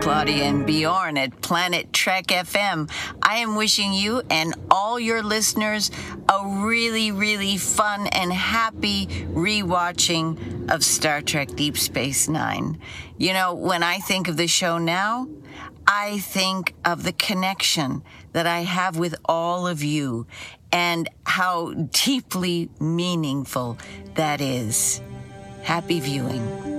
Claudia and Bjorn at Planet Trek FM. I am wishing you and all your listeners a really, really fun and happy rewatching of Star Trek Deep Space Nine. You know, when I think of the show now, I think of the connection that I have with all of you and how deeply meaningful that is. Happy viewing.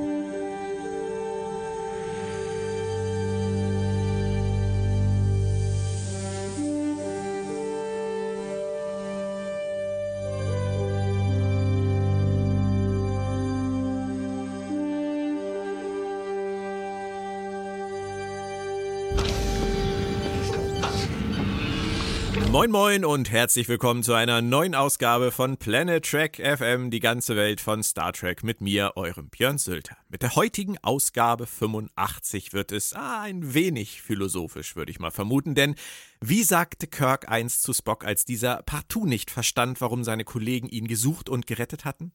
Moin Moin und herzlich willkommen zu einer neuen Ausgabe von Planet Trek FM, die ganze Welt von Star Trek mit mir, eurem Björn Sülter. Mit der heutigen Ausgabe 85 wird es ah, ein wenig philosophisch, würde ich mal vermuten, denn wie sagte Kirk einst zu Spock, als dieser partout nicht verstand, warum seine Kollegen ihn gesucht und gerettet hatten?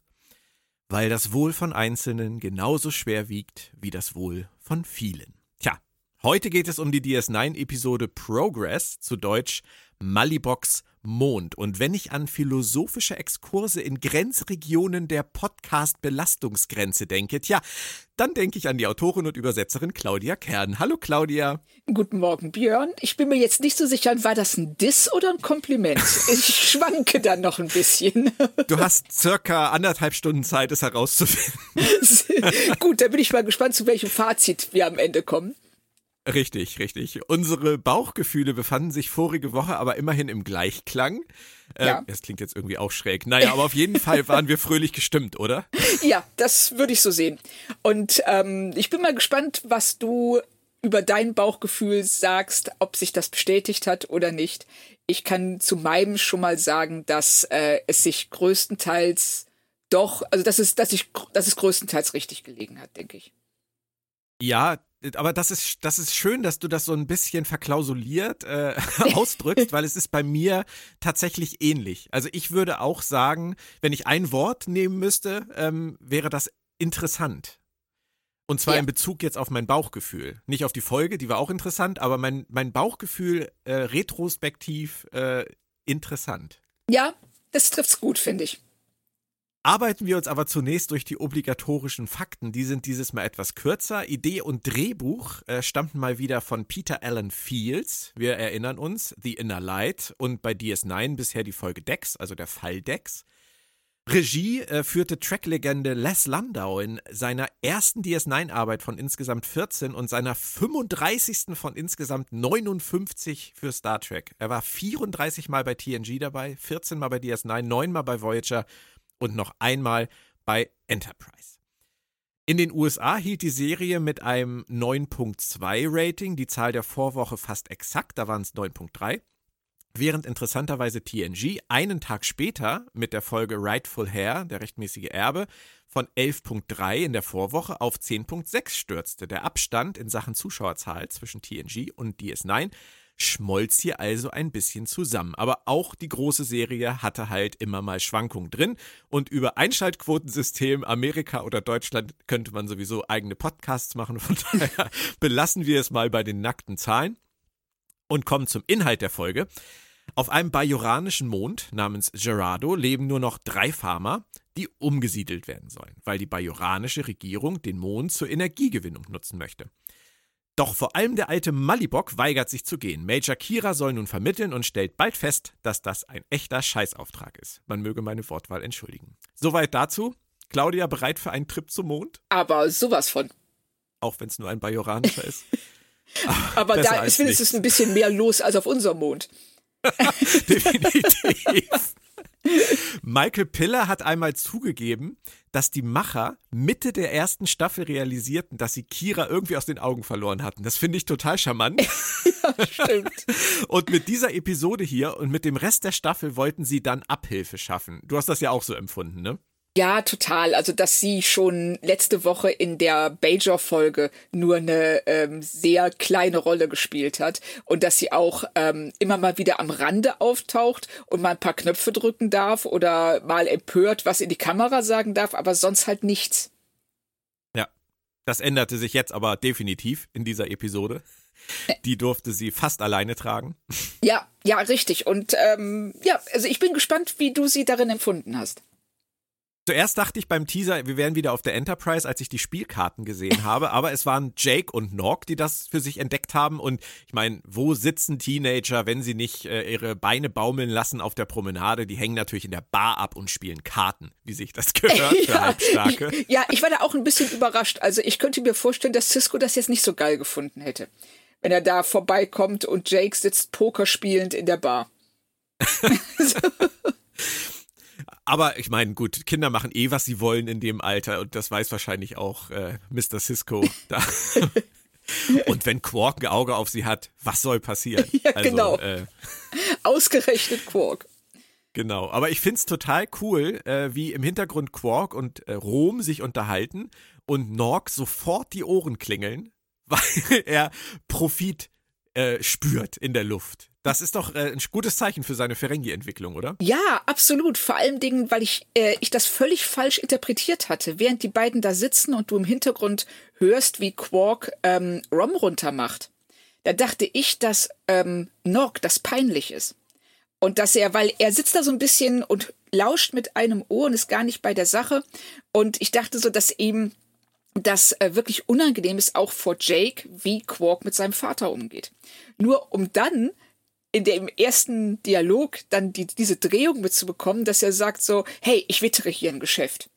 Weil das Wohl von Einzelnen genauso schwer wiegt wie das Wohl von vielen. Tja, heute geht es um die DS9-Episode Progress, zu Deutsch Malibox Mond. Und wenn ich an philosophische Exkurse in Grenzregionen der Podcast-Belastungsgrenze denke, tja, dann denke ich an die Autorin und Übersetzerin Claudia Kern. Hallo Claudia. Guten Morgen, Björn. Ich bin mir jetzt nicht so sicher, war das ein Diss oder ein Kompliment? Ich schwanke dann noch ein bisschen. Du hast circa anderthalb Stunden Zeit, es herauszufinden. Gut, dann bin ich mal gespannt, zu welchem Fazit wir am Ende kommen. Richtig, richtig. Unsere Bauchgefühle befanden sich vorige Woche aber immerhin im Gleichklang. Äh, ja. Das klingt jetzt irgendwie auch schräg. Naja, aber auf jeden Fall waren wir fröhlich gestimmt, oder? Ja, das würde ich so sehen. Und ähm, ich bin mal gespannt, was du über dein Bauchgefühl sagst, ob sich das bestätigt hat oder nicht. Ich kann zu meinem schon mal sagen, dass äh, es sich größtenteils doch, also dass es, dass ich, dass es größtenteils richtig gelegen hat, denke ich. Ja, aber das ist, das ist schön, dass du das so ein bisschen verklausuliert äh, ausdrückst, weil es ist bei mir tatsächlich ähnlich. Also ich würde auch sagen, wenn ich ein Wort nehmen müsste, ähm, wäre das interessant. Und zwar ja. in Bezug jetzt auf mein Bauchgefühl. Nicht auf die Folge, die war auch interessant, aber mein, mein Bauchgefühl äh, retrospektiv äh, interessant. Ja, das trifft's gut, finde ich. Arbeiten wir uns aber zunächst durch die obligatorischen Fakten. Die sind dieses Mal etwas kürzer. Idee und Drehbuch äh, stammten mal wieder von Peter Allen Fields. Wir erinnern uns, The Inner Light und bei DS9 bisher die Folge Dex, also der Fall Dex. Regie äh, führte Track-Legende Les Landau in seiner ersten DS9-Arbeit von insgesamt 14 und seiner 35. von insgesamt 59 für Star Trek. Er war 34 Mal bei TNG dabei, 14 Mal bei DS9, 9 Mal bei Voyager und noch einmal bei Enterprise. In den USA hielt die Serie mit einem 9.2 Rating die Zahl der Vorwoche fast exakt, da waren es 9.3. Während interessanterweise TNG einen Tag später mit der Folge Rightful Hair, der rechtmäßige Erbe, von 11.3 in der Vorwoche auf 10.6 stürzte. Der Abstand in Sachen Zuschauerzahl zwischen TNG und DS9 schmolz hier also ein bisschen zusammen. Aber auch die große Serie hatte halt immer mal Schwankungen drin. Und über Einschaltquotensystem Amerika oder Deutschland könnte man sowieso eigene Podcasts machen. Von daher belassen wir es mal bei den nackten Zahlen und kommen zum Inhalt der Folge. Auf einem bajoranischen Mond namens Gerardo leben nur noch drei Farmer, die umgesiedelt werden sollen, weil die bajoranische Regierung den Mond zur Energiegewinnung nutzen möchte. Doch vor allem der alte Malibok weigert sich zu gehen. Major Kira soll nun vermitteln und stellt bald fest, dass das ein echter Scheißauftrag ist. Man möge meine Wortwahl entschuldigen. Soweit dazu. Claudia bereit für einen Trip zum Mond? Aber sowas von. Auch wenn es nur ein bajoranischer ist. Aber da ist wenigstens ein bisschen mehr los als auf unserem Mond. Definitiv. Michael Piller hat einmal zugegeben, dass die Macher Mitte der ersten Staffel realisierten, dass sie Kira irgendwie aus den Augen verloren hatten. Das finde ich total charmant. ja, stimmt. Und mit dieser Episode hier und mit dem Rest der Staffel wollten sie dann Abhilfe schaffen. Du hast das ja auch so empfunden, ne? Ja, total. Also, dass sie schon letzte Woche in der Bajor-Folge nur eine ähm, sehr kleine Rolle gespielt hat und dass sie auch ähm, immer mal wieder am Rande auftaucht und mal ein paar Knöpfe drücken darf oder mal empört was in die Kamera sagen darf, aber sonst halt nichts. Ja, das änderte sich jetzt aber definitiv in dieser Episode. Die durfte sie fast alleine tragen. Ja, ja, richtig. Und ähm, ja, also ich bin gespannt, wie du sie darin empfunden hast. Zuerst dachte ich beim Teaser, wir wären wieder auf der Enterprise, als ich die Spielkarten gesehen habe, aber es waren Jake und Nog, die das für sich entdeckt haben. Und ich meine, wo sitzen Teenager, wenn sie nicht äh, ihre Beine baumeln lassen auf der Promenade? Die hängen natürlich in der Bar ab und spielen Karten, wie sich das gehört für ja, Halbstarke. Ja, ich war da auch ein bisschen überrascht. Also ich könnte mir vorstellen, dass Cisco das jetzt nicht so geil gefunden hätte. Wenn er da vorbeikommt und Jake sitzt Poker spielend in der Bar. Aber ich meine, gut, Kinder machen eh, was sie wollen in dem Alter und das weiß wahrscheinlich auch äh, Mr. Cisco da. und wenn Quark ein Auge auf sie hat, was soll passieren? Ja, also, genau. Äh, Ausgerechnet Quark. Genau, aber ich finde es total cool, äh, wie im Hintergrund Quark und äh, Rom sich unterhalten und Norg sofort die Ohren klingeln, weil er Profit äh, spürt in der Luft. Das ist doch äh, ein gutes Zeichen für seine Ferengi-Entwicklung, oder? Ja, absolut. Vor allem Dingen, weil ich, äh, ich das völlig falsch interpretiert hatte. Während die beiden da sitzen und du im Hintergrund hörst, wie Quark ähm, Rom runtermacht, da dachte ich, dass ähm, Nog das peinlich ist. Und dass er, weil er sitzt da so ein bisschen und lauscht mit einem Ohr und ist gar nicht bei der Sache. Und ich dachte so, dass ihm das äh, wirklich unangenehm ist, auch vor Jake, wie Quark mit seinem Vater umgeht. Nur um dann in dem ersten Dialog dann die, diese Drehung mitzubekommen, dass er sagt so, hey, ich wittere hier ein Geschäft.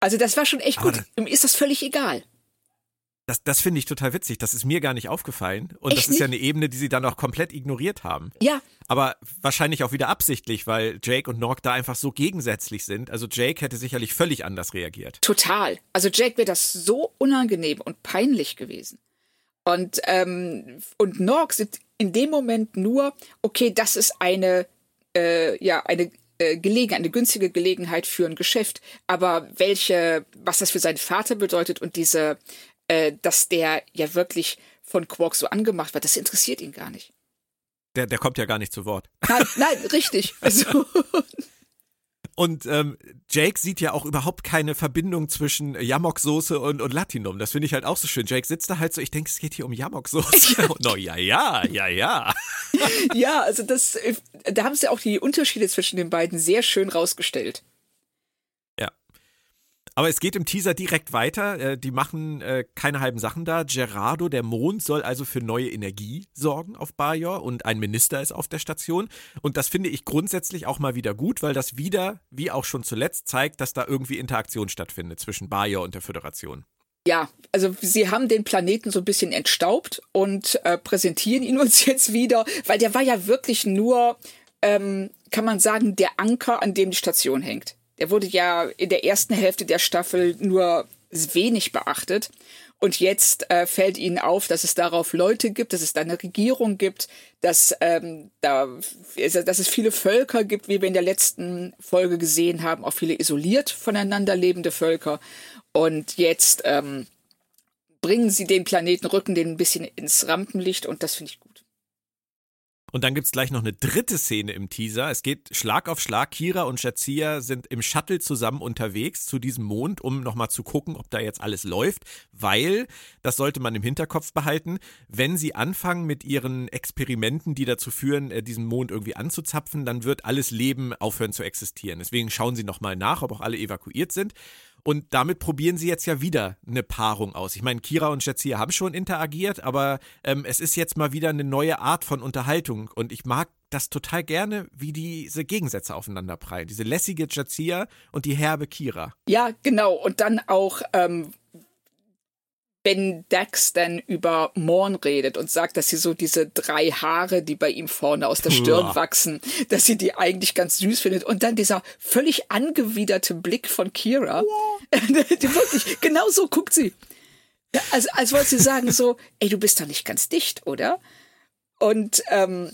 Also das war schon echt gut. Ihm ist das völlig egal. Das, das finde ich total witzig. Das ist mir gar nicht aufgefallen. Und Echt das ist nicht? ja eine Ebene, die sie dann auch komplett ignoriert haben. Ja. Aber wahrscheinlich auch wieder absichtlich, weil Jake und Nork da einfach so gegensätzlich sind. Also Jake hätte sicherlich völlig anders reagiert. Total. Also Jake wäre das so unangenehm und peinlich gewesen. Und, ähm, und Nork sieht in dem Moment nur, okay, das ist eine, äh, ja, eine äh, Gelegenheit, eine günstige Gelegenheit für ein Geschäft. Aber welche, was das für seinen Vater bedeutet und diese, äh, dass der ja wirklich von Quark so angemacht wird, das interessiert ihn gar nicht. Der, der kommt ja gar nicht zu Wort. Nein, nein richtig. Also, Und ähm, Jake sieht ja auch überhaupt keine Verbindung zwischen Yamok-Soße und, und Latinum. Das finde ich halt auch so schön. Jake sitzt da halt so, ich denke, es geht hier um Yamok-Soße. no, ja, ja, ja, ja. ja, also das, äh, da haben sie auch die Unterschiede zwischen den beiden sehr schön rausgestellt. Aber es geht im Teaser direkt weiter. Äh, die machen äh, keine halben Sachen da. Gerardo, der Mond, soll also für neue Energie sorgen auf Bajor und ein Minister ist auf der Station. Und das finde ich grundsätzlich auch mal wieder gut, weil das wieder, wie auch schon zuletzt, zeigt, dass da irgendwie Interaktion stattfindet zwischen Bajor und der Föderation. Ja, also sie haben den Planeten so ein bisschen entstaubt und äh, präsentieren ihn uns jetzt wieder, weil der war ja wirklich nur, ähm, kann man sagen, der Anker, an dem die Station hängt. Der wurde ja in der ersten Hälfte der Staffel nur wenig beachtet. Und jetzt äh, fällt ihnen auf, dass es darauf Leute gibt, dass es da eine Regierung gibt, dass, ähm, da, dass es viele Völker gibt, wie wir in der letzten Folge gesehen haben, auch viele isoliert voneinander lebende Völker. Und jetzt ähm, bringen sie den Planeten, rücken den ein bisschen ins Rampenlicht und das finde ich gut. Und dann gibt's gleich noch eine dritte Szene im Teaser. Es geht Schlag auf Schlag. Kira und Shazia sind im Shuttle zusammen unterwegs zu diesem Mond, um nochmal zu gucken, ob da jetzt alles läuft. Weil, das sollte man im Hinterkopf behalten, wenn sie anfangen mit ihren Experimenten, die dazu führen, äh, diesen Mond irgendwie anzuzapfen, dann wird alles Leben aufhören zu existieren. Deswegen schauen sie nochmal nach, ob auch alle evakuiert sind. Und damit probieren sie jetzt ja wieder eine Paarung aus. Ich meine, Kira und Jazia haben schon interagiert, aber ähm, es ist jetzt mal wieder eine neue Art von Unterhaltung. Und ich mag das total gerne, wie diese Gegensätze aufeinander prallen. Diese lässige Jazia und die herbe Kira. Ja, genau. Und dann auch, ähm, wenn Dax dann über Morn redet und sagt, dass sie so diese drei Haare, die bei ihm vorne aus der Stirn Uah. wachsen, dass sie die eigentlich ganz süß findet. Und dann dieser völlig angewiderte Blick von Kira. die wirklich, genau so guckt sie. Also, als wollte sie sagen so, ey, du bist doch nicht ganz dicht, oder? Und ähm,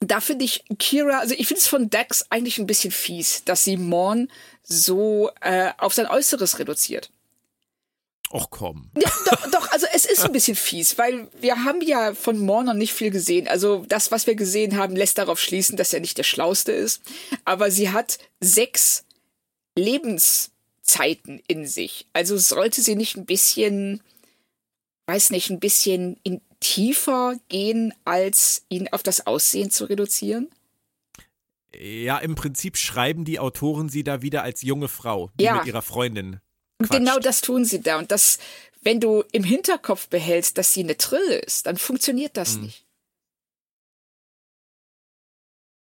da finde ich Kira, also ich finde es von Dax eigentlich ein bisschen fies, dass sie Morn so äh, auf sein Äußeres reduziert. Och komm. Ja, doch, doch, also es ist ein bisschen fies, weil wir haben ja von Morn noch nicht viel gesehen. Also das, was wir gesehen haben, lässt darauf schließen, dass er nicht der Schlauste ist. Aber sie hat sechs Lebenszeiten in sich. Also sollte sie nicht ein bisschen, weiß nicht, ein bisschen in tiefer gehen, als ihn auf das Aussehen zu reduzieren? Ja, im Prinzip schreiben die Autoren sie da wieder als junge Frau, die Ja. mit ihrer Freundin. Und quatscht. genau das tun sie da. Und das, wenn du im Hinterkopf behältst, dass sie eine Trille ist, dann funktioniert das nicht.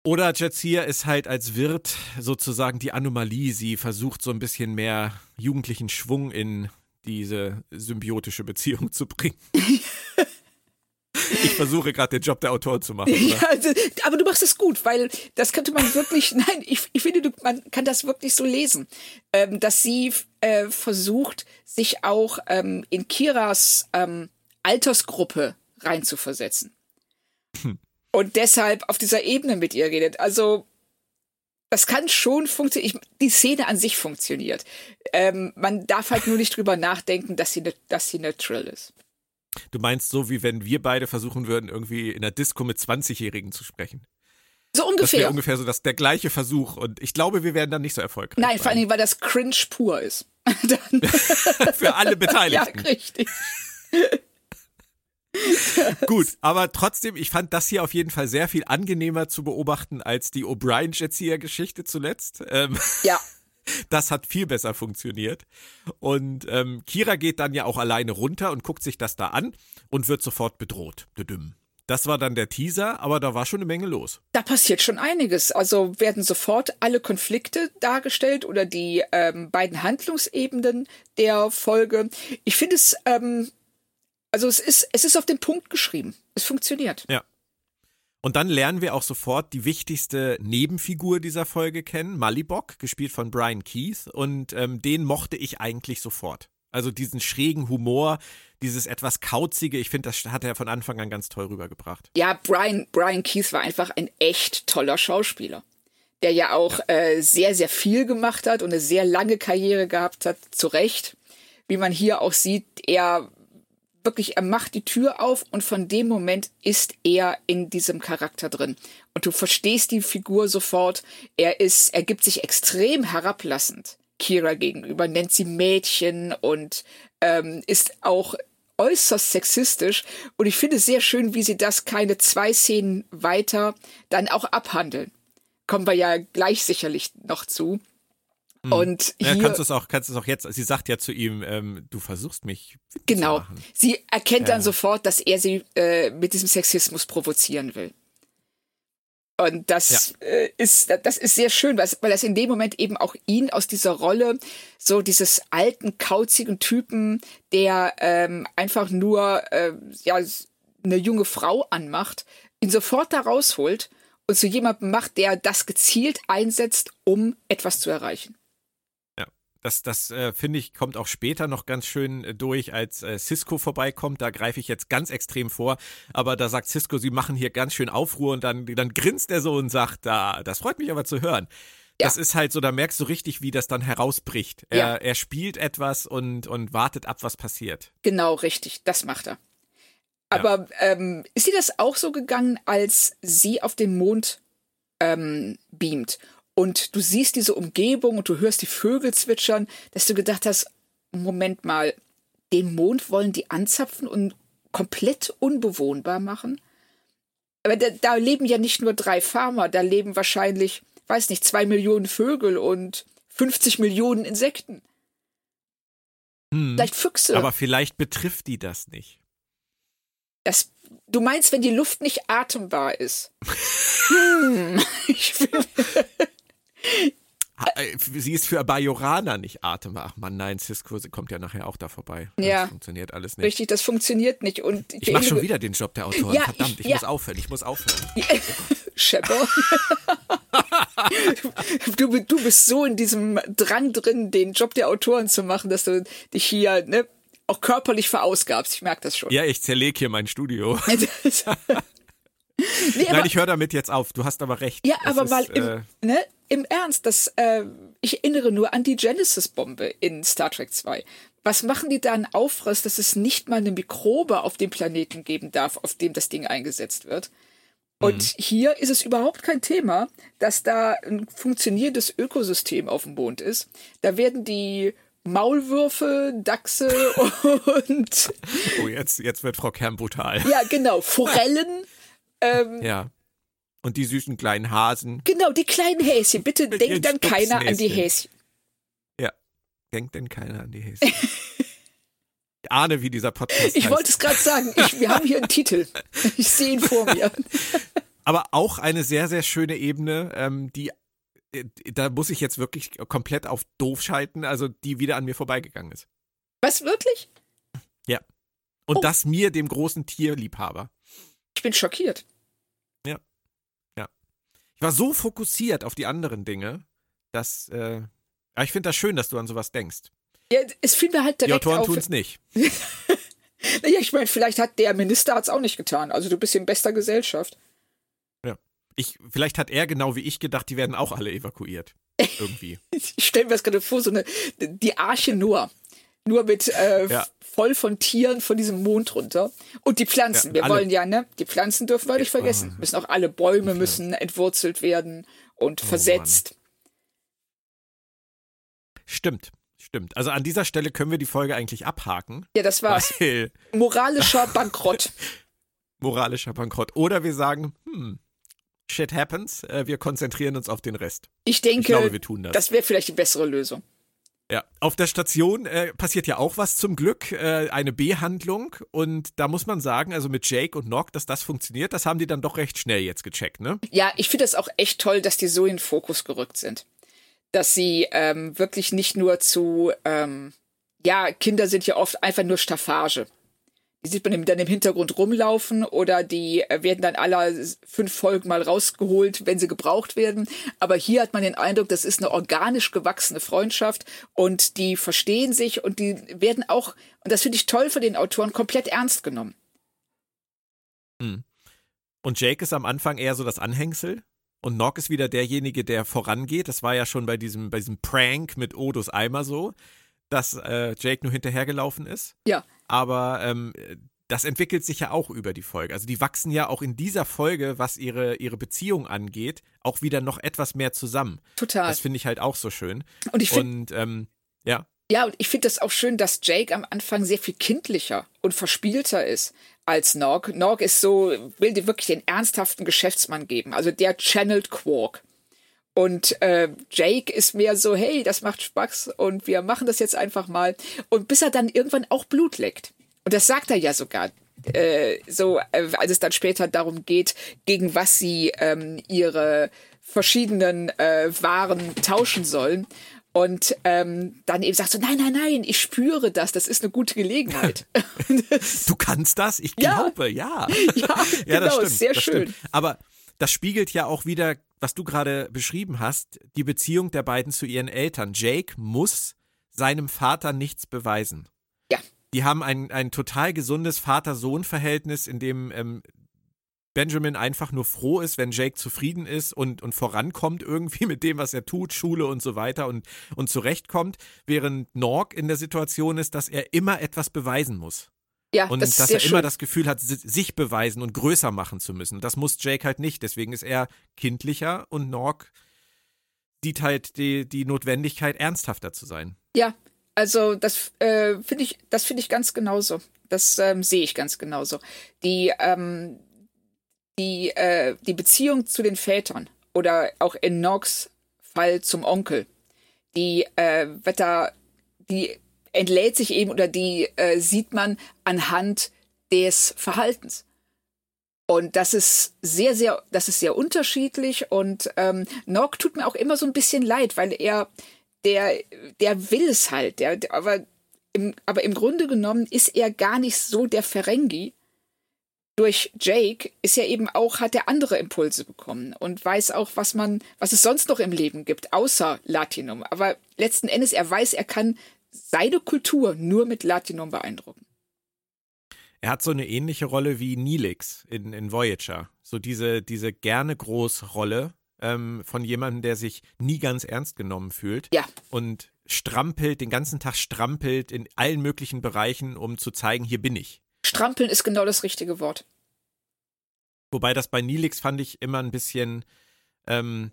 Oder Jazia ist halt als Wirt sozusagen die Anomalie. Sie versucht so ein bisschen mehr jugendlichen Schwung in diese symbiotische Beziehung zu bringen. ich versuche gerade den Job der Autoren zu machen. Ja, also, aber du machst es gut, weil das könnte man wirklich, nein, ich, ich finde, man kann das wirklich so lesen, ähm, dass sie äh, versucht, sich auch ähm, in Kiras ähm, Altersgruppe reinzuversetzen. Und deshalb auf dieser Ebene mit ihr redet. Also, das kann schon funktionieren. Die Szene an sich funktioniert. Ähm, man darf halt nur nicht drüber nachdenken, dass sie, ne, dass sie eine Trill ist. Du meinst so, wie wenn wir beide versuchen würden, irgendwie in der Disco mit 20-Jährigen zu sprechen. So Das ungefähr. wäre ungefähr so das, der gleiche Versuch. Und ich glaube, wir werden dann nicht so erfolgreich. Nein, vor allen. Dingen, weil das cringe pur ist. Für alle ja, Beteiligten. richtig. Gut, aber trotzdem, ich fand das hier auf jeden Fall sehr viel angenehmer zu beobachten als die O'Brien-Jazia-Geschichte zuletzt. Ähm, Ja, das hat viel besser funktioniert. Und ähm, Kira geht dann ja auch alleine runter und guckt sich das da an und wird sofort bedroht. Das war dann der Teaser, aber da war schon eine Menge los. da passiert schon einiges. Also werden sofort alle Konflikte dargestellt oder die ähm, beiden Handlungsebenen der Folge. Ich finde es, ähm, also es ist, es ist auf den Punkt geschrieben. Es funktioniert. Ja. Und dann lernen wir auch sofort die wichtigste Nebenfigur dieser Folge kennen, Malibok, gespielt von Brian Keith. Und ähm, den mochte ich eigentlich sofort. Also diesen schrägen Humor, dieses etwas kauzige, ich finde, das hat er von Anfang an ganz toll rübergebracht. Ja, Brian, Brian Keith war einfach ein echt toller Schauspieler, der ja auch äh, sehr, sehr viel gemacht hat und eine sehr lange Karriere gehabt hat, zu Recht. Wie man hier auch sieht, er wirklich, er macht die Tür auf und von dem Moment ist er in diesem Charakter drin. Und du verstehst die Figur sofort. Er ist, er gibt sich extrem herablassend Kira gegenüber, nennt sie Mädchen und ähm, ist auch äußerst sexistisch. Und ich finde es sehr schön, wie sie das keine zwei Szenen weiter dann auch abhandeln. Kommen wir ja gleich sicherlich noch zu. Und Ja, hier, kannst du es auch, kannst du es auch jetzt, sie sagt ja zu ihm, ähm, du versuchst mich Genau. Sie erkennt dann Ja. sofort, dass er sie äh, mit diesem Sexismus provozieren will. Und das äh, ist das ist sehr schön, weil, weil das in dem Moment eben auch ihn aus dieser Rolle so dieses alten kauzigen Typen, der ähm, einfach nur äh, ja eine junge Frau anmacht, ihn sofort da rausholt und zu jemandem macht, der das gezielt einsetzt, um etwas zu erreichen. Das, das äh, finde ich, kommt auch später noch ganz schön äh, durch, als äh, Cisco vorbeikommt. Da greife ich jetzt ganz extrem vor. Aber da sagt Cisco, sie machen hier ganz schön Aufruhr und dann, dann grinst er so und sagt, da, das freut mich aber zu hören. Ja. Das ist halt so, da merkst du richtig, wie das dann herausbricht. Er, Ja. er spielt etwas und, und wartet ab, was passiert. Genau, richtig. Das macht er. Aber ähm, ist dir das auch so gegangen, als sie auf den Mond ähm, beamt und du siehst diese Umgebung und du hörst die Vögel zwitschern, dass du gedacht hast, Moment mal, den Mond wollen die anzapfen und komplett unbewohnbar machen? Aber da, da leben ja nicht nur drei Farmer, da leben wahrscheinlich, weiß nicht, zwei Millionen Vögel und 50 Millionen Insekten. Hm. Vielleicht Füchse. Aber vielleicht betrifft die das nicht. Das, du meinst, wenn die Luft nicht atembar ist? hm, ich will, Sie ist für Bajoraner nicht atembar. Ach man, nein, Cisco kommt ja nachher auch da vorbei. Ja. Das funktioniert alles nicht. richtig, das funktioniert nicht. Und Ich mache schon wieder den Job der Autorin. Ja, Verdammt, ich- ich ja. muss aufhören. Ich muss aufhören. Schepper. du, du bist so in diesem Drang drin, den Job der Autoren zu machen, dass du dich hier ne, auch körperlich verausgabst. Ich merke das schon. Ja, ich zerlege hier mein Studio. nee, Nein, ich höre damit jetzt auf. Du hast aber recht. Ja, aber ist, mal im, äh, ne, im Ernst, das, äh, ich erinnere nur an die Genesis-Bombe in Star Trek 2. Was machen die da einen Aufriss, dass es nicht mal eine Mikrobe auf dem Planeten geben darf, auf dem das Ding eingesetzt wird? Und mhm. hier ist es überhaupt kein Thema, dass da ein funktionierendes Ökosystem auf dem Mond ist. Da werden die Maulwürfe, Dachse und. Oh, jetzt, jetzt wird Frau Kern brutal. Ja, genau. Forellen. Ähm, ja. Und die süßen kleinen Hasen. Genau, die kleinen Häschen. Bitte denkt dann keiner an die Häschen. Ja, denkt denn keiner an die Häschen. ich ahne, wie dieser Podcast Ich wollte es gerade sagen. Ich, wir haben hier einen Titel. Ich sehe ihn vor mir. Aber auch eine sehr, sehr schöne Ebene, ähm, die äh, da muss ich jetzt wirklich komplett auf doof schalten, also die wieder an mir vorbeigegangen ist. Was, wirklich? Ja. Und oh. das mir, dem großen Tierliebhaber. Ich bin schockiert. Ja. Ja. Ich war so fokussiert auf die anderen Dinge, dass, äh, ja, ich finde das schön, dass du an sowas denkst. Ja, es fiel mir halt direkt Die Autoren tun es nicht. naja, ich meine, vielleicht hat der Minister es auch nicht getan. Also du bist in bester Gesellschaft. Ich, vielleicht hat er genau wie ich gedacht, die werden auch alle evakuiert. Irgendwie. ich stelle mir das gerade vor, so eine, die Arche Noah. Nur mit äh, ja. voll von Tieren von diesem Mond runter. Und die Pflanzen. Ja, wir wollen ja, ne? Die Pflanzen dürfen wir nicht vergessen. Müssen auch alle Bäume müssen entwurzelt werden und oh, versetzt. Mann. Stimmt. Stimmt. Also an dieser Stelle können wir die Folge eigentlich abhaken. Ja, das war moralischer Bankrott. moralischer Bankrott. Oder wir sagen, hm, Shit happens, äh, wir konzentrieren uns auf den Rest. Ich denke, ich glaube, wir tun das. das wäre vielleicht die bessere Lösung. Ja, auf der Station äh, passiert ja auch was zum Glück, äh, eine Behandlung und da muss man sagen, also mit Jake und Nock, dass das funktioniert, das haben die dann doch recht schnell jetzt gecheckt, ne? Ja, ich finde das auch echt toll, dass die so in Fokus gerückt sind. Dass sie ähm, wirklich nicht nur zu, ähm, ja, Kinder sind ja oft einfach nur Staffage. Die sieht man dann im Hintergrund rumlaufen oder die äh, werden dann aller fünf Folgen mal rausgeholt, wenn sie gebraucht werden. Aber hier hat man den Eindruck, das ist eine organisch gewachsene Freundschaft und die verstehen sich und die werden auch, und das finde ich toll von den Autoren, komplett ernst genommen. Hm. Und Jake ist am Anfang eher so das Anhängsel und Nock ist wieder derjenige, der vorangeht. Das war ja schon bei diesem, bei diesem Prank mit Odos Eimer so, dass äh, Jake nur hinterhergelaufen ist. Ja aber ähm, das entwickelt sich ja auch über die Folge. Also die wachsen ja auch in dieser Folge, was ihre, ihre Beziehung angeht, auch wieder noch etwas mehr zusammen. Total. Das finde ich halt auch so schön. Und ich finde. Ähm, ja. Ja, und ich finde das auch schön, dass Jake am Anfang sehr viel kindlicher und verspielter ist als Nog. Nog ist so, will dir wirklich den ernsthaften Geschäftsmann geben. Also der channelt Quark. Und äh, Jake ist mehr so, hey, das macht Spaß und wir machen das jetzt einfach mal. Und bis er dann irgendwann auch Blut leckt. Und das sagt er ja sogar. Äh, so, äh, als es dann später darum geht, gegen was sie ähm, ihre verschiedenen äh, Waren tauschen sollen. Und ähm, dann eben sagt so, nein, nein, nein, ich spüre das, das ist eine gute Gelegenheit. du kannst das? Ich glaube, ja. Ja, ja, ja genau, stimmt, sehr schön. Stimmt. Aber das spiegelt ja auch wieder was du gerade beschrieben hast, die Beziehung der beiden zu ihren Eltern. Jake muss seinem Vater nichts beweisen. Ja. Die haben ein, ein total gesundes Vater-Sohn-Verhältnis, in dem ähm, Benjamin einfach nur froh ist, wenn Jake zufrieden ist und, und vorankommt irgendwie mit dem, was er tut, Schule und so weiter und, und zurechtkommt, während Norg in der Situation ist, dass er immer etwas beweisen muss. Ja, und das dass er schön. immer das Gefühl hat, sich beweisen und größer machen zu müssen. Das muss Jake halt nicht. Deswegen ist er kindlicher und Nork sieht halt die, die Notwendigkeit, ernsthafter zu sein. Ja, also das äh, finde ich, das finde ich ganz genauso. Das ähm, sehe ich ganz genauso. Die, ähm, die, äh, die Beziehung zu den Vätern oder auch in Norks Fall zum Onkel, die äh, wird da, die entlädt sich eben oder die äh, sieht man anhand des Verhaltens. Und das ist sehr, sehr, das ist sehr unterschiedlich. Und ähm, Nock tut mir auch immer so ein bisschen leid, weil er, der, der will es halt. Der, der, aber, im, aber im Grunde genommen ist er gar nicht so der Ferengi. Durch Jake ist er eben auch, hat er andere Impulse bekommen und weiß auch, was man, was es sonst noch im Leben gibt, außer Latinum. Aber letzten Endes, er weiß, er kann seine Kultur nur mit Latinum beeindrucken. Er hat so eine ähnliche Rolle wie Neelix in, in Voyager. So diese, diese gerne groß Rolle ähm, von jemandem, der sich nie ganz ernst genommen fühlt. Ja. Und strampelt, den ganzen Tag strampelt in allen möglichen Bereichen, um zu zeigen, hier bin ich. Strampeln ist genau das richtige Wort. Wobei das bei Nilix fand ich immer ein bisschen ähm,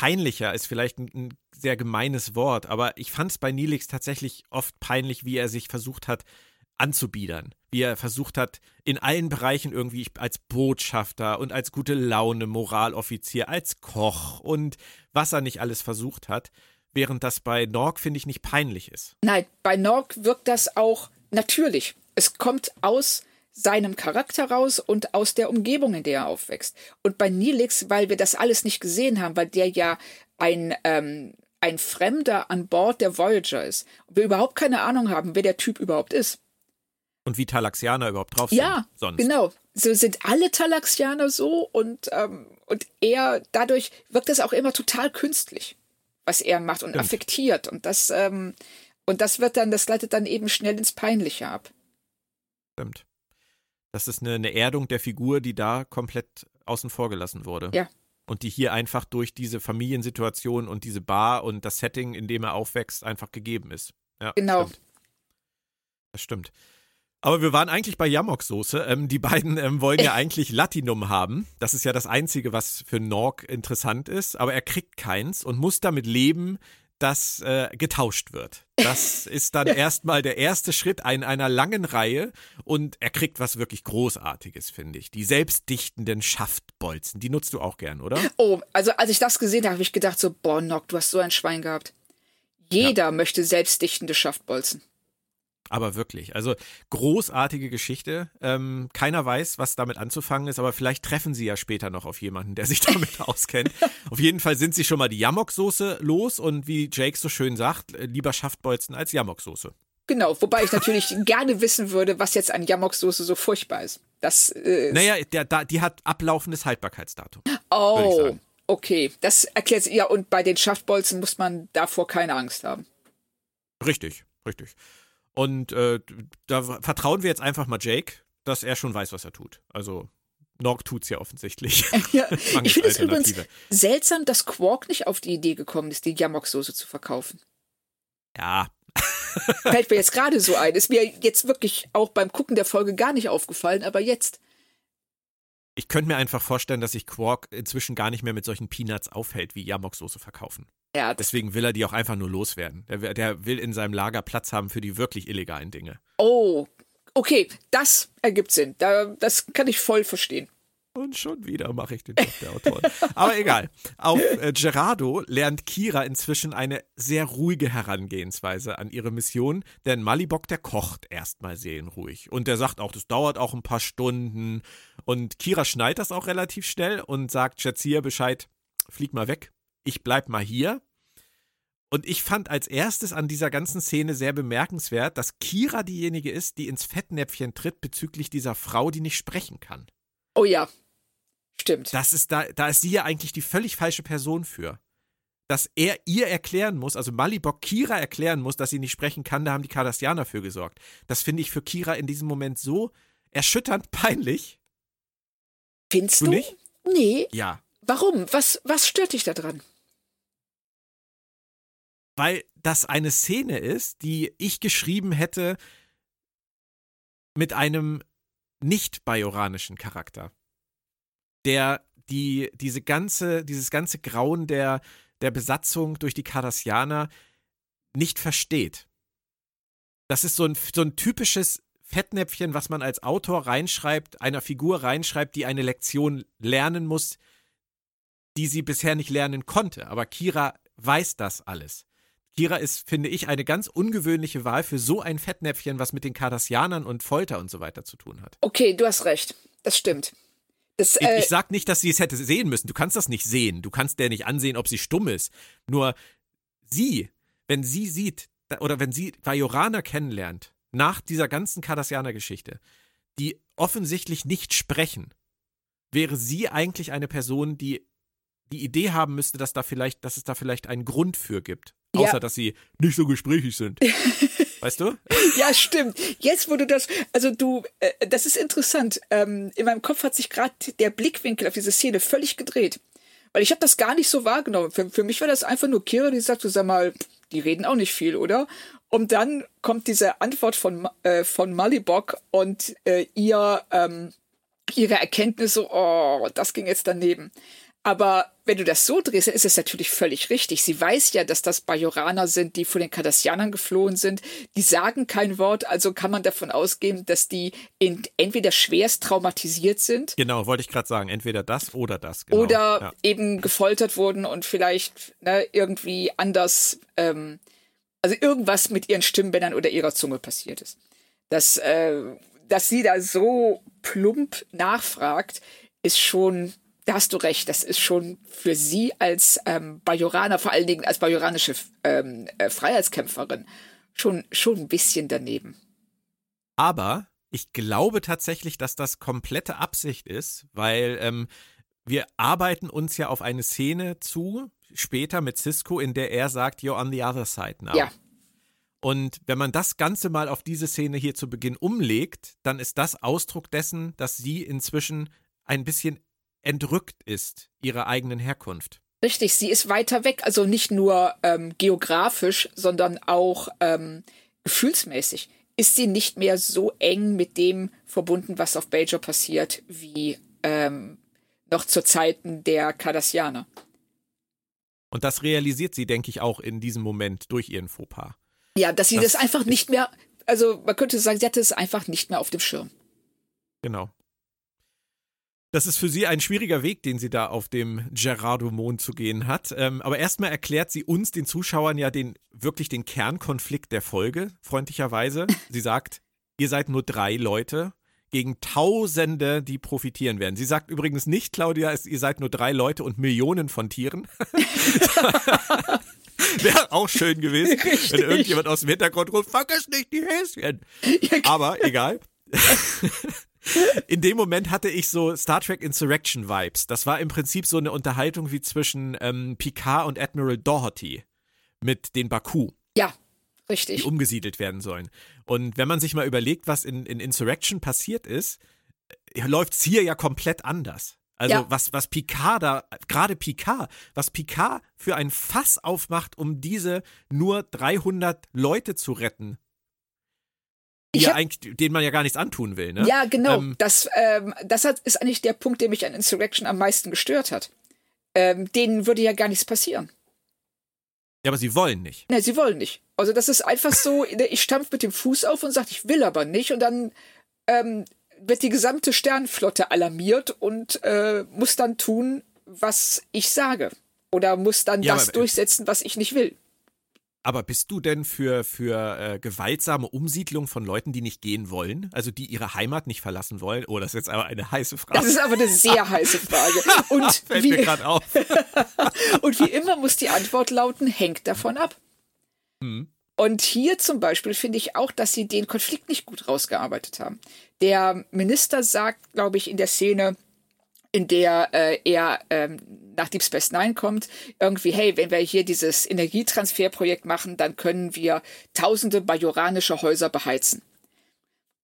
peinlicher, ist vielleicht ein, ein, sehr gemeines Wort, aber ich fand es bei Nilix tatsächlich oft peinlich, wie er sich versucht hat anzubiedern, wie er versucht hat, in allen Bereichen irgendwie als Botschafter und als gute Laune Moraloffizier, als Koch und was er nicht alles versucht hat, während das bei Norg, finde ich, nicht peinlich ist. Nein, bei Norg wirkt das auch natürlich. Es kommt aus seinem Charakter raus und aus der Umgebung, in der er aufwächst. Und bei Nilix, weil wir das alles nicht gesehen haben, weil der ja ein, ähm, ein Fremder an Bord der Voyager ist, und wir überhaupt keine Ahnung haben, wer der Typ überhaupt ist. Und wie Talaxianer überhaupt drauf sind. Ja, sonst. genau. So sind alle Talaxianer so und, ähm, und er, dadurch wirkt es auch immer total künstlich, was er macht und Stimmt. affektiert. Und das, ähm, und das wird dann, das leitet dann eben schnell ins Peinliche ab. Stimmt. Das ist eine, eine Erdung der Figur, die da komplett außen vor gelassen wurde. Ja. Und die hier einfach durch diese Familiensituation und diese Bar und das Setting, in dem er aufwächst, einfach gegeben ist. Ja, genau. Stimmt. Das stimmt. Aber wir waren eigentlich bei Yamok-Soße. Ähm, die beiden ähm, wollen ja eigentlich Latinum haben. Das ist ja das Einzige, was für Norg interessant ist. Aber er kriegt keins und muss damit leben, dass äh, getauscht wird. Das ist dann erstmal der erste Schritt in einer langen Reihe und er kriegt was wirklich Großartiges, finde ich. Die selbstdichtenden Schaftbolzen, die nutzt du auch gern, oder? Oh, also als ich das gesehen habe, habe ich gedacht so, boah, Nock, du hast so ein Schwein gehabt. Jeder ja. möchte selbstdichtende Schaftbolzen. Aber wirklich, also großartige Geschichte. Ähm, keiner weiß, was damit anzufangen ist, aber vielleicht treffen sie ja später noch auf jemanden, der sich damit auskennt. auf jeden Fall sind sie schon mal die Yamok-Soße los und wie Jake so schön sagt, äh, lieber Schaftbolzen als Yamok-Soße. Genau, wobei ich natürlich gerne wissen würde, was jetzt an Yamok-Soße so furchtbar ist. Das äh, Naja, der, da, die hat ablaufendes Haltbarkeitsdatum. Oh, okay. Das erklärt ja, und bei den Schaftbolzen muss man davor keine Angst haben. Richtig, richtig. Und äh, da vertrauen wir jetzt einfach mal Jake, dass er schon weiß, was er tut. Also Nog tut's ja offensichtlich. Ja, ich finde es übrigens seltsam, dass Quark nicht auf die Idee gekommen ist, die Yamok-Soße zu verkaufen. Ja. Fällt mir jetzt gerade so ein. Ist mir jetzt wirklich auch beim Gucken der Folge gar nicht aufgefallen, aber jetzt. Ich könnte mir einfach vorstellen, dass sich Quark inzwischen gar nicht mehr mit solchen Peanuts aufhält, wie Yamok-Soße verkaufen. Ja, Deswegen will er die auch einfach nur loswerden. Der, der will in seinem Lager Platz haben für die wirklich illegalen Dinge. Oh, okay, das ergibt Sinn. Da, das kann ich voll verstehen. Und schon wieder mache ich den Job der Autoren. Aber egal. Auf äh, Gerardo lernt Kira inzwischen eine sehr ruhige Herangehensweise an ihre Mission, denn Malibok, der kocht erstmal seelenruhig. Und der sagt auch, das dauert auch ein paar Stunden. Und Kira schneidet das auch relativ schnell und sagt Jazia Bescheid, flieg mal weg, ich bleib mal hier. Und ich fand als erstes an dieser ganzen Szene sehr bemerkenswert, dass Kira diejenige ist, die ins Fettnäpfchen tritt bezüglich dieser Frau, die nicht sprechen kann. Oh ja, stimmt. Das ist da, da ist sie ja eigentlich die völlig falsche Person für. Dass er ihr erklären muss, also Malibok Kira erklären muss, dass sie nicht sprechen kann, da haben die Cardassianer für gesorgt. Das finde ich für Kira in diesem Moment so erschütternd peinlich. Findest du? du? Nicht? Nee. Ja. Warum? Was, was stört dich daran? Weil das eine Szene ist, die ich geschrieben hätte mit einem nicht bajoranischen Charakter, der die diese ganze dieses ganze Grauen der der Besatzung durch die Cardassianer nicht versteht. Das ist so ein, so ein typisches Fettnäpfchen, was man als Autor reinschreibt, einer Figur reinschreibt, die eine Lektion lernen muss, die sie bisher nicht lernen konnte. Aber Kira weiß das alles. Kira ist, finde ich, eine ganz ungewöhnliche Wahl für so ein Fettnäpfchen, was mit den Kardassianern und Folter und so weiter zu tun hat. Okay, du hast recht. Das stimmt. Das, äh ich, ich sag nicht, dass sie es hätte sehen müssen. Du kannst das nicht sehen. Du kannst der nicht ansehen, ob sie stumm ist. Nur sie, wenn sie sieht, oder wenn sie Bajoraner kennenlernt, nach dieser ganzen Kardassianer-Geschichte, die offensichtlich nicht sprechen, wäre sie eigentlich eine Person, die die Idee haben müsste, dass da vielleicht, dass es da vielleicht einen Grund für gibt. Außer, ja. dass sie nicht so gesprächig sind. weißt du? Ja, stimmt. Jetzt wurde das, also du, äh, das ist interessant. Ähm, in meinem Kopf hat sich gerade der Blickwinkel auf diese Szene völlig gedreht. Weil ich habe das gar nicht so wahrgenommen. Für, für mich war das einfach nur Kira, die sagt, so, sag mal, die reden auch nicht viel, oder? Und dann kommt diese Antwort von, äh, von Malibok und äh, ihr, ähm, ihre Erkenntnis so, oh, das ging jetzt daneben. Aber wenn du das so drehst, dann ist es natürlich völlig richtig. Sie weiß ja, dass das Bajoraner sind, die vor den Kardassianern geflohen sind. Die sagen kein Wort, also kann man davon ausgehen, dass die entweder schwerst traumatisiert sind. Genau, wollte ich gerade sagen. Entweder das oder das. Genau. Oder ja. eben gefoltert wurden und vielleicht ne, irgendwie anders, ähm, also irgendwas mit ihren Stimmbändern oder ihrer Zunge passiert ist. Dass, äh, dass sie da so plump nachfragt, ist schon da hast du recht, das ist schon für sie als ähm, Bajoraner, vor allen Dingen als bajoranische ähm, äh, Freiheitskämpferin, schon, schon ein bisschen daneben. Aber ich glaube tatsächlich, dass das komplette Absicht ist, weil ähm, wir arbeiten uns ja auf eine Szene zu, später mit Cisco, in der er sagt, you're on the other side now. Ja. Und wenn man das Ganze mal auf diese Szene hier zu Beginn umlegt, dann ist das Ausdruck dessen, dass sie inzwischen ein bisschen entrückt ist ihrer eigenen Herkunft. Richtig, sie ist weiter weg, also nicht nur ähm, geografisch, sondern auch ähm, gefühlsmäßig. Ist sie nicht mehr so eng mit dem verbunden, was auf Bajor passiert, wie ähm, noch zu Zeiten der Cardassianer. Und das realisiert sie, denke ich, auch in diesem Moment durch ihren Fauxpas. Ja, dass sie das, das einfach nicht mehr, also man könnte sagen, sie hatte es einfach nicht mehr auf dem Schirm. Genau. Das ist für sie ein schwieriger Weg, den sie da auf dem Gerardo-Mond zu gehen hat. Ähm, aber erstmal erklärt sie uns, den Zuschauern, ja den wirklich den Kernkonflikt der Folge, freundlicherweise. Sie sagt, ihr seid nur drei Leute gegen Tausende, die profitieren werden. Sie sagt übrigens nicht, Claudia, ihr seid nur drei Leute und Millionen von Tieren. Wäre auch schön gewesen, Richtig. wenn irgendjemand aus dem Hintergrund ruft, vergiss nicht die Häschen. Aber egal. In dem Moment hatte ich so Star Trek Insurrection Vibes. Das war im Prinzip so eine Unterhaltung wie zwischen ähm, Picard und Admiral Doherty mit den Baku. Ja, richtig. Die umgesiedelt werden sollen. Und wenn man sich mal überlegt, was in, in Insurrection passiert ist, äh, läuft es hier ja komplett anders. Also ja. was, was Picard da, gerade Picard, was Picard für ein Fass aufmacht, um diese nur 300 Leute zu retten, die hab, eigentlich, denen man ja gar nichts antun will. Ne? Ja, genau. Ähm, das ähm, das hat, ist eigentlich der Punkt, der mich an Insurrection am meisten gestört hat. Ähm, denen würde ja gar nichts passieren. Ja, aber sie wollen nicht. Ne, sie wollen nicht. Also das ist einfach so, ich stampf mit dem Fuß auf und sage, ich will aber nicht. Und dann ähm, wird die gesamte Sternflotte alarmiert und äh, muss dann tun, was ich sage. Oder muss dann ja, das durchsetzen, was ich nicht will. Aber bist du denn für, für äh, gewaltsame Umsiedlung von Leuten, die nicht gehen wollen? Also die ihre Heimat nicht verlassen wollen? Oh, das ist jetzt aber eine heiße Frage. Das ist aber eine sehr heiße Frage. Und Fällt wie, mir gerade auf. und wie immer muss die Antwort lauten, hängt davon ab. Hm. Und hier zum Beispiel finde ich auch, dass sie den Konflikt nicht gut rausgearbeitet haben. Der Minister sagt, glaube ich, in der Szene, in der äh, er ähm, nach Deep Space Nine kommt, irgendwie, hey, wenn wir hier dieses Energietransferprojekt machen, dann können wir tausende bajoranische Häuser beheizen.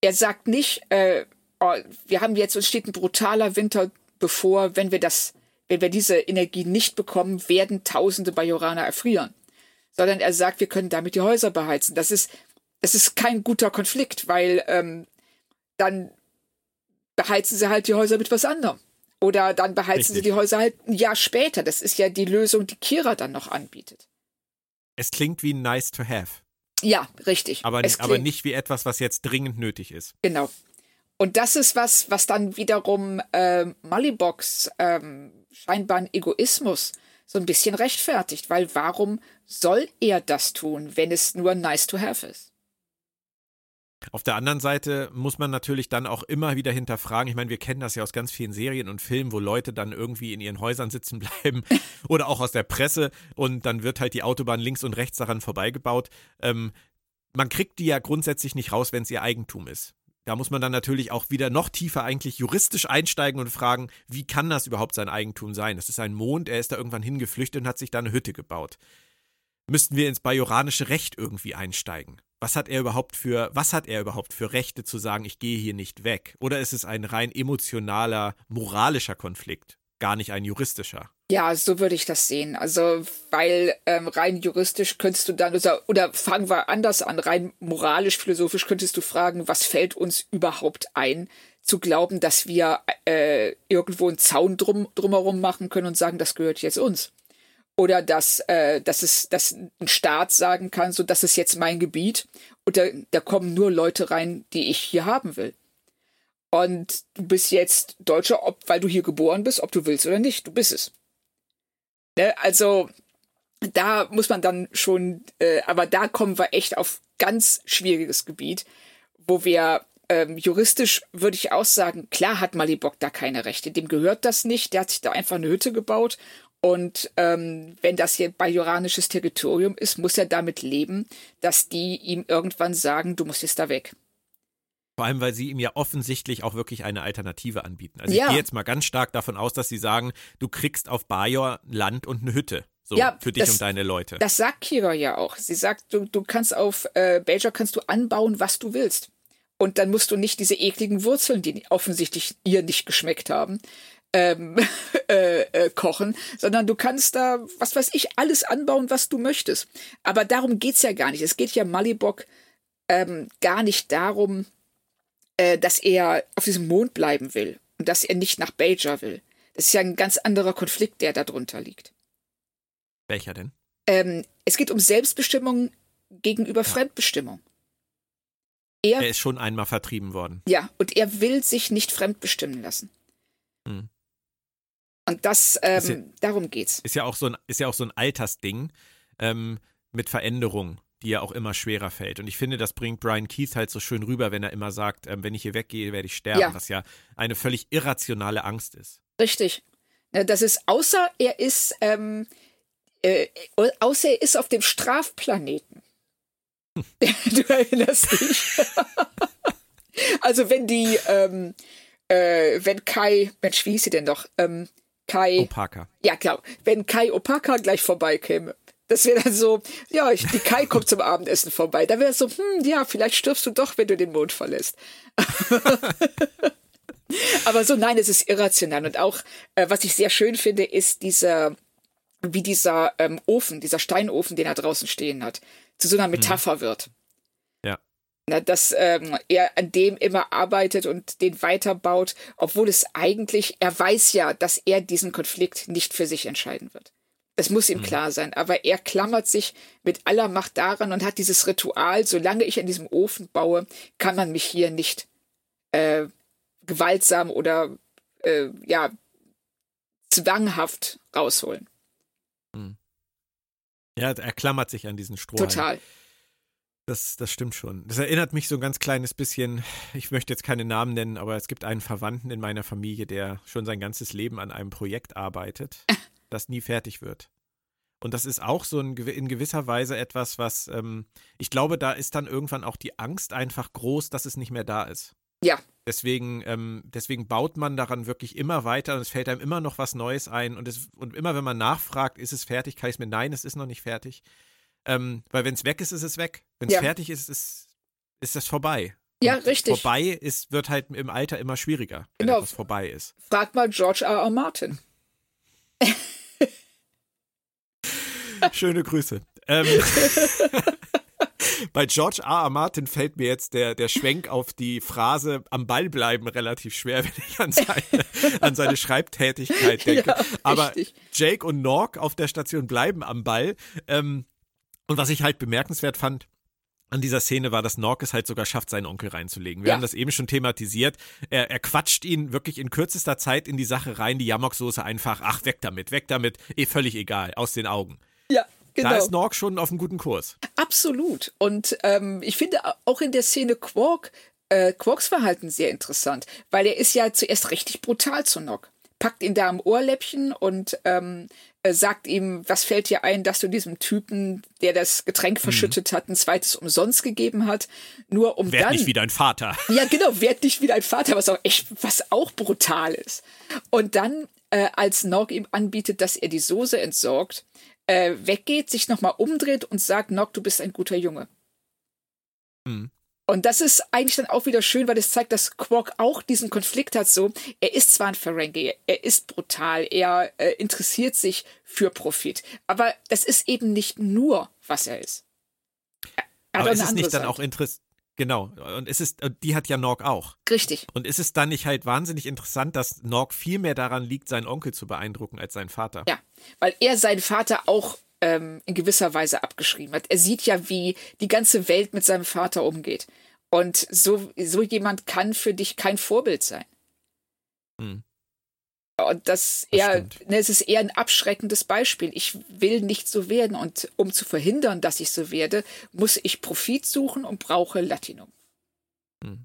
Er sagt nicht, äh, oh, wir haben jetzt, uns steht ein brutaler Winter bevor, wenn wir das, wenn wir diese Energie nicht bekommen, werden tausende Bajoraner erfrieren. Sondern er sagt, wir können damit die Häuser beheizen. Das ist, das ist kein guter Konflikt, weil ähm, dann beheizen sie halt die Häuser mit was anderem. Oder dann beheizen richtig. sie die Häuser halt ein Jahr später. Das ist ja die Lösung, die Kira dann noch anbietet. Es klingt wie nice to have. Ja, richtig. Aber, aber nicht wie etwas, was jetzt dringend nötig ist. Genau. Und das ist was, was dann wiederum äh, Malibox ähm, scheinbaren Egoismus so ein bisschen rechtfertigt, weil warum soll er das tun, wenn es nur nice to have ist? Auf der anderen Seite muss man natürlich dann auch immer wieder hinterfragen. Ich meine, wir kennen das ja aus ganz vielen Serien und Filmen, wo Leute dann irgendwie in ihren Häusern sitzen bleiben oder auch aus der Presse und dann wird halt die Autobahn links und rechts daran vorbeigebaut. Ähm, man kriegt die ja grundsätzlich nicht raus, wenn es ihr Eigentum ist. Da muss man dann natürlich auch wieder noch tiefer eigentlich juristisch einsteigen und fragen, wie kann das überhaupt sein Eigentum sein? Das ist ein Mond, er ist da irgendwann hingeflüchtet und hat sich da eine Hütte gebaut. müssten wir ins bajoranische Recht irgendwie einsteigen. Was hat er überhaupt für, was hat er überhaupt für Rechte zu sagen, ich gehe hier nicht weg? Oder ist es ein rein emotionaler, moralischer Konflikt, gar nicht ein juristischer? Ja, so würde ich das sehen. Also, weil ähm, rein juristisch könntest du dann, oder, oder fangen wir anders an, rein moralisch, philosophisch könntest du fragen, was fällt uns überhaupt ein, zu glauben, dass wir äh, irgendwo einen Zaun drum, drumherum machen können und sagen, das gehört jetzt uns. Oder dass, äh, dass, es, dass ein Staat sagen kann, so, das ist jetzt mein Gebiet und da, da kommen nur Leute rein, die ich hier haben will. Und du bist jetzt Deutscher, ob, weil du hier geboren bist, ob du willst oder nicht, du bist es. Ne? Also da muss man dann schon, äh, aber da kommen wir echt auf ganz schwieriges Gebiet, wo wir ähm, juristisch würde ich auch sagen, klar hat Malibok da keine Rechte, dem gehört das nicht, der hat sich da einfach eine Hütte gebaut und ähm, wenn das hier bajoranisches Territorium ist, muss er damit leben, dass die ihm irgendwann sagen, du musst jetzt da weg. Vor allem, weil sie ihm ja offensichtlich auch wirklich eine Alternative anbieten. Also Ja. ich gehe jetzt mal ganz stark davon aus, dass sie sagen, du kriegst auf Bajor Land und eine Hütte. So, Ja, für dich das- und deine Leute. Das sagt Kira ja auch. Sie sagt, du, du kannst auf äh, Bajor kannst du anbauen, was du willst. Und dann musst du nicht diese ekligen Wurzeln, die offensichtlich ihr nicht geschmeckt haben, ähm, äh, äh, kochen, sondern du kannst da, was weiß ich, alles anbauen, was du möchtest. Aber darum geht's ja gar nicht. Es geht ja Malibok ähm, gar nicht darum, äh, dass er auf diesem Mond bleiben will und dass er nicht nach Bajor will. Das ist ja ein ganz anderer Konflikt, der darunter liegt. Welcher denn? Ähm, es geht um Selbstbestimmung gegenüber Fremdbestimmung. Er, Er ist schon einmal vertrieben worden. ja, und er will sich nicht fremdbestimmen lassen. Hm. Und das, Ist ja- ähm, darum geht's. Ist ja auch so ein, ist ja auch so ein Altersding ähm, mit Veränderung, die ja auch immer schwerer fällt. Und ich finde, das bringt Brian Keith halt so schön rüber, wenn er immer sagt, ähm, wenn ich hier weggehe, werde ich sterben, Ja. was ja eine völlig irrationale Angst ist. Richtig. Ne, Das ist, außer er ist, ähm, äh, außer er ist auf dem Strafplaneten. du erinnerst dich. also wenn die, ähm, äh, wenn Kai, Mensch, wie hieß sie denn noch? Ähm, Kai. Opaka. Ja, klar. Wenn Kai Opaka gleich vorbeikäme. Das wäre dann so, ja, ich, die Kai kommt zum Abendessen vorbei. Da wäre es so, hm, ja, vielleicht stirbst du doch, wenn du den Mond verlässt. Aber so, nein, es ist irrational. Und auch, äh, was ich sehr schön finde, ist dieser, wie dieser ähm, Ofen, dieser Steinofen, den er draußen stehen hat, zu so einer Metapher wird. Na, dass ähm, er an dem immer arbeitet und den weiterbaut, obwohl es eigentlich, er weiß ja, dass er diesen Konflikt nicht für sich entscheiden wird. Das muss ihm klar sein, aber er klammert sich mit aller Macht daran und hat dieses Ritual, solange ich an diesem Ofen baue, kann man mich hier nicht äh, gewaltsam oder äh, ja zwanghaft rausholen. Ja, er klammert sich an diesen Strohhalm. Total. Das, das stimmt schon. Das erinnert mich so ein ganz kleines bisschen, ich möchte jetzt keine Namen nennen, aber es gibt einen Verwandten in meiner Familie, der schon sein ganzes Leben an einem Projekt arbeitet, das nie fertig wird. Und das ist auch so ein, in gewisser Weise etwas, was, ähm, ich glaube, da ist dann irgendwann auch die Angst einfach groß, dass es nicht mehr da ist. Ja, Deswegen, ähm, deswegen baut man daran wirklich immer weiter und es fällt einem immer noch was Neues ein. Und, es, und immer, wenn man nachfragt, ist es fertig, kann ich es mir, nein, es ist noch nicht fertig. Ähm, weil wenn es weg ist, ist es weg. Wenn es Ja. fertig ist, ist, ist das vorbei. Ja, Und richtig. Vorbei ist, wird halt im Alter immer schwieriger, wenn Genau. etwas vorbei ist. frag mal George R. R. Martin. Schöne Grüße. Ähm, bei George R. R. Martin fällt mir jetzt der, der Schwenk auf die Phrase am Ball bleiben relativ schwer, wenn ich an seine, an seine Schreibtätigkeit denke. Ja, Aber. Jake und Nork auf der Station bleiben am Ball. Ähm, und was ich halt bemerkenswert fand, an dieser Szene war, dass Nork es halt sogar schafft, seinen Onkel reinzulegen. Wir Ja. haben das eben schon thematisiert. Er, er quatscht ihn wirklich in kürzester Zeit in die Sache rein, die Yamok-Soße einfach, ach, weg damit, weg damit, eh völlig egal, aus den Augen. Ja, genau. Da ist Nork schon auf einem guten Kurs. Absolut. Und ähm, ich finde auch in der Szene Quark, äh, Quarks Verhalten sehr interessant, weil er ist ja zuerst richtig brutal zu Nock. Packt ihn da am Ohrläppchen und ähm, äh, sagt ihm, was fällt dir ein, dass du diesem Typen, der das Getränk Mhm. verschüttet hat, ein zweites umsonst gegeben hat, nur um Werd dann nicht wie dein Vater. ja, genau, werd nicht wie dein Vater, was auch echt, was auch brutal ist. Und dann, äh, als Nog ihm anbietet, dass er die Soße entsorgt, äh, weggeht, sich nochmal umdreht und sagt, Nock, du bist ein guter Junge. Mhm. Und das ist eigentlich dann auch wieder schön, weil es zeigt, dass Quark auch diesen Konflikt hat. So, er ist zwar ein Ferengi, er ist brutal, er äh, interessiert sich für Profit, aber das ist eben nicht nur, was er ist. Er aber ist es nicht Seite. dann auch interessant? Genau. Und es ist, die hat ja Norg auch. Richtig. Und ist es dann nicht halt wahnsinnig interessant, dass Norg viel mehr daran liegt, seinen Onkel zu beeindrucken als seinen Vater? Ja, weil er seinen Vater auch ähm, in gewisser Weise abgeschrieben hat. Er sieht ja, wie die ganze Welt mit seinem Vater umgeht. Und so, so jemand kann für dich kein Vorbild sein. Hm. Und das, das eher, ne, es ist eher ein abschreckendes Beispiel. Ich will nicht so werden und um zu verhindern, dass ich so werde, muss ich Profit suchen und brauche Latinum. Hm.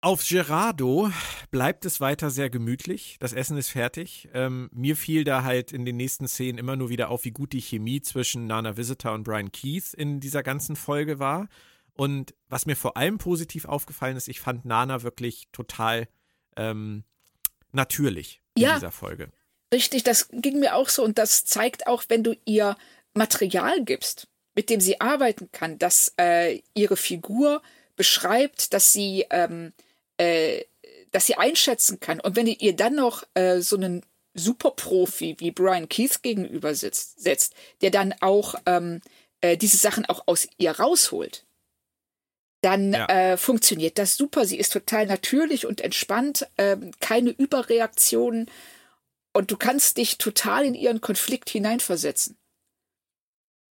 Auf Gerardo bleibt es weiter sehr gemütlich. Das Essen ist fertig. Ähm, mir fiel da halt in den nächsten Szenen immer nur wieder auf, wie gut die Chemie zwischen Nana Visitor und Brian Keith in dieser ganzen Folge war. Und was mir vor allem positiv aufgefallen ist, ich fand Nana wirklich total ähm, natürlich in ja, dieser Folge. Richtig, das ging mir auch so. Und das zeigt auch, wenn du ihr Material gibst, mit dem sie arbeiten kann, dass äh, ihre Figur beschreibt, dass sie ähm, äh, dass sie einschätzen kann. Und wenn ihr dann noch äh, so einen Superprofi wie Brian Keith gegenüber sitzt, setzt, der dann auch ähm, äh, diese Sachen auch aus ihr rausholt, dann ja. äh, funktioniert das super. Sie ist total natürlich und entspannt, äh, keine Überreaktionen und du kannst dich total in ihren Konflikt hineinversetzen.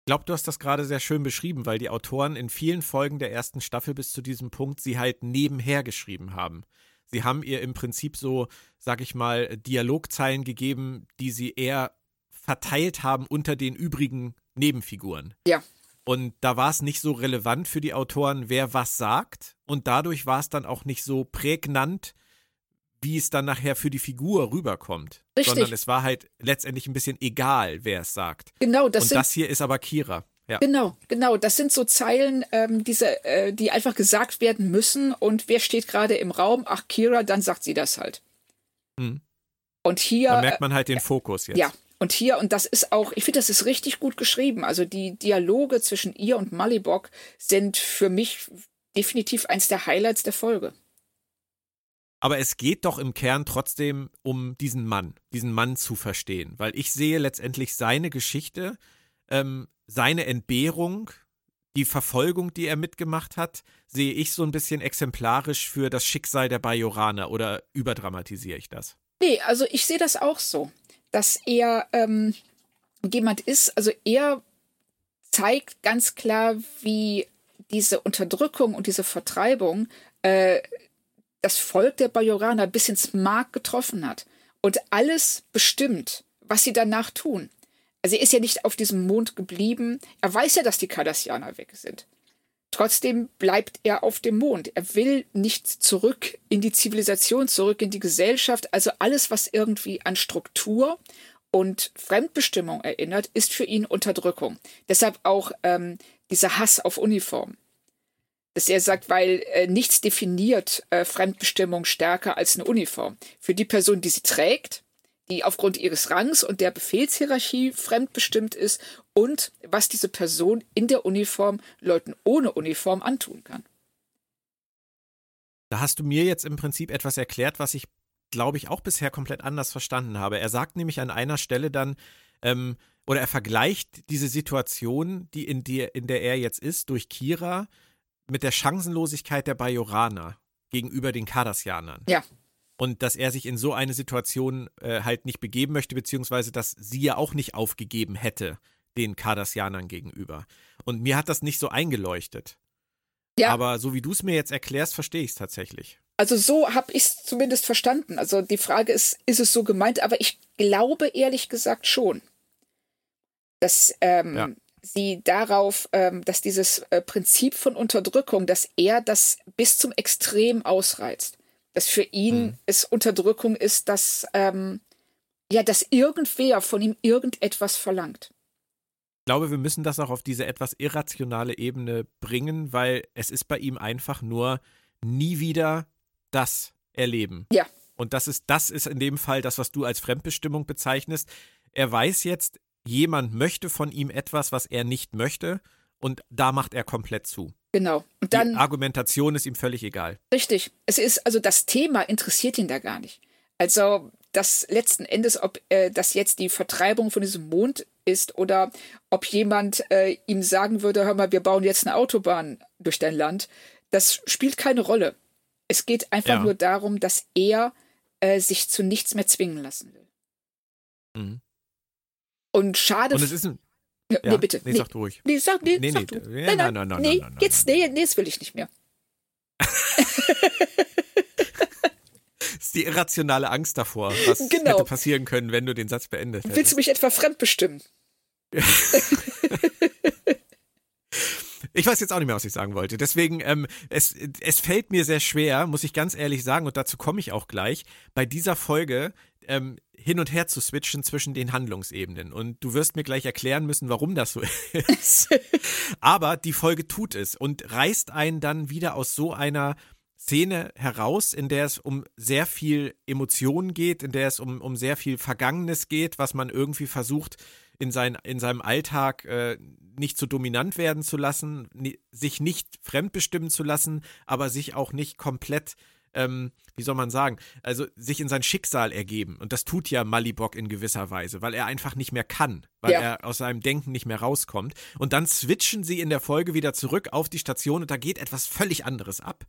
Ich glaube, du hast das gerade sehr schön beschrieben, weil die Autoren in vielen Folgen der ersten Staffel bis zu diesem Punkt sie halt nebenher geschrieben haben. Sie haben ihr im Prinzip so, sag ich mal, Dialogzeilen gegeben, die sie eher verteilt haben unter den übrigen Nebenfiguren. Ja. Und da war es nicht so relevant für die Autoren, wer was sagt. Und dadurch war es dann auch nicht so prägnant, wie es dann nachher für die Figur rüberkommt. Richtig. Sondern es war halt letztendlich ein bisschen egal, wer es sagt. Genau, das Und sind, das hier ist aber Kira. Ja. Genau, genau. Das sind so Zeilen, ähm, diese, äh, die einfach gesagt werden müssen. Und wer steht gerade im Raum? Ach, Kira, dann sagt sie das halt. Hm. Und hier. Da merkt man halt den äh, Fokus jetzt. Ja, und hier, und das ist auch, ich finde, das ist richtig gut geschrieben. Also die Dialoge zwischen ihr und Malibok sind für mich definitiv eins der Highlights der Folge. Aber es geht doch im Kern trotzdem um diesen Mann, diesen Mann zu verstehen, weil ich sehe letztendlich seine Geschichte, ähm, seine Entbehrung, die Verfolgung, die er mitgemacht hat, sehe ich so ein bisschen exemplarisch für das Schicksal der Bajoraner oder überdramatisiere ich das? Nee, also ich sehe das auch so dass er ähm, jemand ist, also er zeigt ganz klar, wie diese Unterdrückung und diese Vertreibung äh, das Volk der Bajoraner bis ins Mark getroffen hat und alles bestimmt, was sie danach tun. Also er ist ja nicht auf diesem Mond geblieben. Er weiß ja, dass die Kardassianer weg sind. Trotzdem bleibt er auf dem Mond. Er will nicht zurück in die Zivilisation, zurück in die Gesellschaft. Also alles, was irgendwie an Struktur und Fremdbestimmung erinnert, ist für ihn Unterdrückung. Deshalb auch ähm, dieser Hass auf Uniform. Dass er sagt, weil äh, nichts definiert äh, Fremdbestimmung stärker als eine Uniform. Für die Person, die sie trägt, die aufgrund ihres Rangs und der Befehlshierarchie fremdbestimmt ist und was diese Person in der Uniform Leuten ohne Uniform antun kann. Da hast du mir jetzt im Prinzip etwas erklärt, was ich, glaube ich, auch bisher komplett anders verstanden habe. Er sagt nämlich an einer Stelle dann, ähm, oder er vergleicht diese Situation, die in, der, in der er jetzt ist, durch Kira, mit der Chancenlosigkeit der Bajoraner gegenüber den Kardassianern. Ja und dass er sich in so eine Situation äh, halt nicht begeben möchte, beziehungsweise dass sie ja auch nicht aufgegeben hätte den Kardassianern gegenüber. Und mir hat das nicht so eingeleuchtet. Ja. Aber so wie du es mir jetzt erklärst, verstehe ich es tatsächlich. Also so habe ich es zumindest verstanden. Also die Frage ist, ist es so gemeint? Aber ich glaube ehrlich gesagt schon, dass ähm, ja. sie darauf, ähm, dass dieses äh, Prinzip von Unterdrückung, dass er das bis zum Extrem ausreizt dass für ihn mhm. es Unterdrückung ist, dass, ähm, ja, dass irgendwer von ihm irgendetwas verlangt. Ich glaube, wir müssen das auch auf diese etwas irrationale Ebene bringen, weil es ist bei ihm einfach nur nie wieder das erleben. Ja. Und das ist, das ist in dem Fall das, was du als Fremdbestimmung bezeichnest. Er weiß jetzt, jemand möchte von ihm etwas, was er nicht möchte, und da macht er komplett zu. Genau. Und dann. Die Argumentation ist ihm völlig egal. Richtig. Es ist, also das Thema interessiert ihn da gar nicht. Also, das letzten Endes, ob äh, das jetzt die Vertreibung von diesem Mond ist oder ob jemand äh, ihm sagen würde, hör mal, wir bauen jetzt eine Autobahn durch dein Land, das spielt keine Rolle. Es geht einfach ja. nur darum, dass er äh, sich zu nichts mehr zwingen lassen will. Mhm. Und schade. Und es ist ein ja, nee, bitte. Nee, sag du ruhig. Nee, sag, nee, nee, sag nee, du. Nee, nein, nein, nein, nein, nee, nein, nein, jetzt, nee, nee, das will ich nicht mehr. das ist die irrationale Angst davor, was genau. hätte passieren können, wenn du den Satz beendet hättest. Willst du mich etwa fremdbestimmen? Ich weiß jetzt auch nicht mehr, was ich sagen wollte. Deswegen, ähm, es, es fällt mir sehr schwer, muss ich ganz ehrlich sagen, und dazu komme ich auch gleich, bei dieser Folge ähm, hin und her zu switchen zwischen den Handlungsebenen. Und du wirst mir gleich erklären müssen, warum das so ist. Aber die Folge tut es und reißt einen dann wieder aus so einer Szene heraus, in der es um sehr viel Emotionen geht, in der es um, um sehr viel Vergangenes geht, was man irgendwie versucht, in, sein, in seinem Alltag äh, nicht zu dominant werden zu lassen, sich nicht fremdbestimmen zu lassen, aber sich auch nicht komplett ähm, wie soll man sagen, also sich in sein Schicksal ergeben. Und das tut ja Malibok in gewisser Weise, weil er einfach nicht mehr kann, weil ja. er aus seinem Denken nicht mehr rauskommt. Und dann switchen sie in der Folge wieder zurück auf die Station und da geht etwas völlig anderes ab,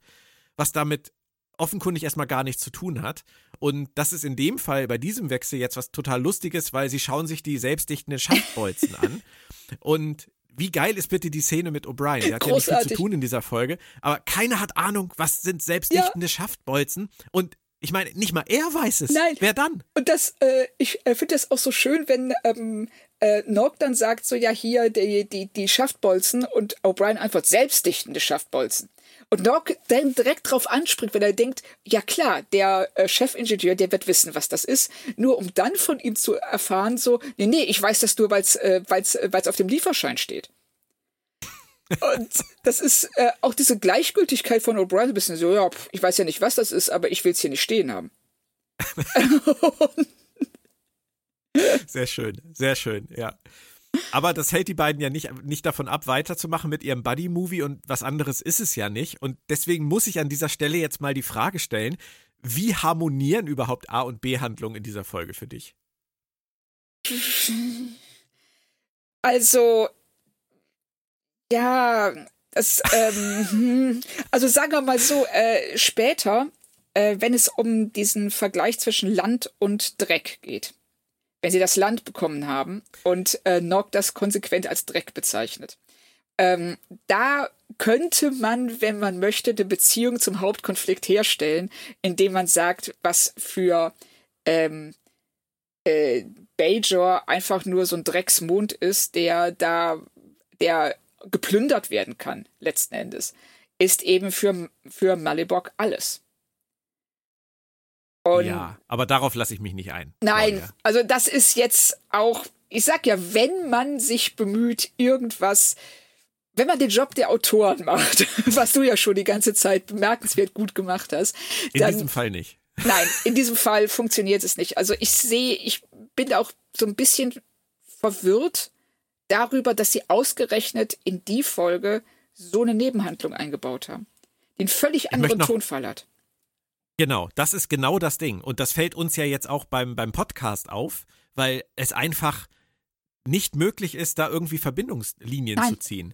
was damit offenkundig erstmal gar nichts zu tun hat. Und das ist in dem Fall bei diesem Wechsel jetzt was total Lustiges, weil sie schauen sich die selbstdichtenden Schaftbolzen an. Und wie geil ist bitte die Szene mit O'Brien? Der hat Großartig. ja nicht viel zu tun in dieser Folge, aber keiner hat Ahnung, was sind selbstdichtende ja. Schaftbolzen und ich meine, nicht mal er weiß es. Nein. Wer dann? Und das, äh, ich äh, finde das auch so schön, wenn ähm, äh, Nog dann sagt so, ja hier die, die, die Schaftbolzen und O'Brien einfach selbstdichtende Schaftbolzen. Und Nog dann direkt drauf anspringt, wenn er denkt, ja klar, der äh, Chefingenieur, der wird wissen, was das ist. Nur um dann von ihm zu erfahren, so, nee, nee, ich weiß das nur, weil es äh, weil's, äh, weil's auf dem Lieferschein steht. Und das ist äh, auch diese Gleichgültigkeit von O'Brien, ein bisschen so, ja, ich weiß ja nicht, was das ist, aber ich will es hier nicht stehen haben. sehr schön, sehr schön, ja. Aber das hält die beiden ja nicht, nicht davon ab, weiterzumachen mit ihrem Buddy-Movie und was anderes ist es ja nicht. Und deswegen muss ich an dieser Stelle jetzt mal die Frage stellen, wie harmonieren überhaupt A- und B-Handlungen in dieser Folge für dich? Also, ja, das, ähm, hm, also sagen wir mal so, äh, später, äh, wenn es um diesen Vergleich zwischen Land und Dreck geht wenn sie das Land bekommen haben und äh, Nog das konsequent als Dreck bezeichnet. Ähm, da könnte man, wenn man möchte, eine Beziehung zum Hauptkonflikt herstellen, indem man sagt, was für ähm, äh, Bajor einfach nur so ein Drecksmond ist, der da, der geplündert werden kann, letzten Endes, ist eben für, für Malibok alles. Und ja, aber darauf lasse ich mich nicht ein. Nein, Claudia. also das ist jetzt auch, ich sag ja, wenn man sich bemüht, irgendwas, wenn man den Job der Autoren macht, was du ja schon die ganze Zeit bemerkenswert gut gemacht hast. Dann, in diesem Fall nicht. Nein, in diesem Fall funktioniert es nicht. Also ich sehe, ich bin auch so ein bisschen verwirrt darüber, dass sie ausgerechnet in die Folge so eine Nebenhandlung eingebaut haben, den völlig anderen Tonfall hat. Genau, das ist genau das Ding. Und das fällt uns ja jetzt auch beim, beim Podcast auf, weil es einfach nicht möglich ist, da irgendwie Verbindungslinien Nein. zu ziehen.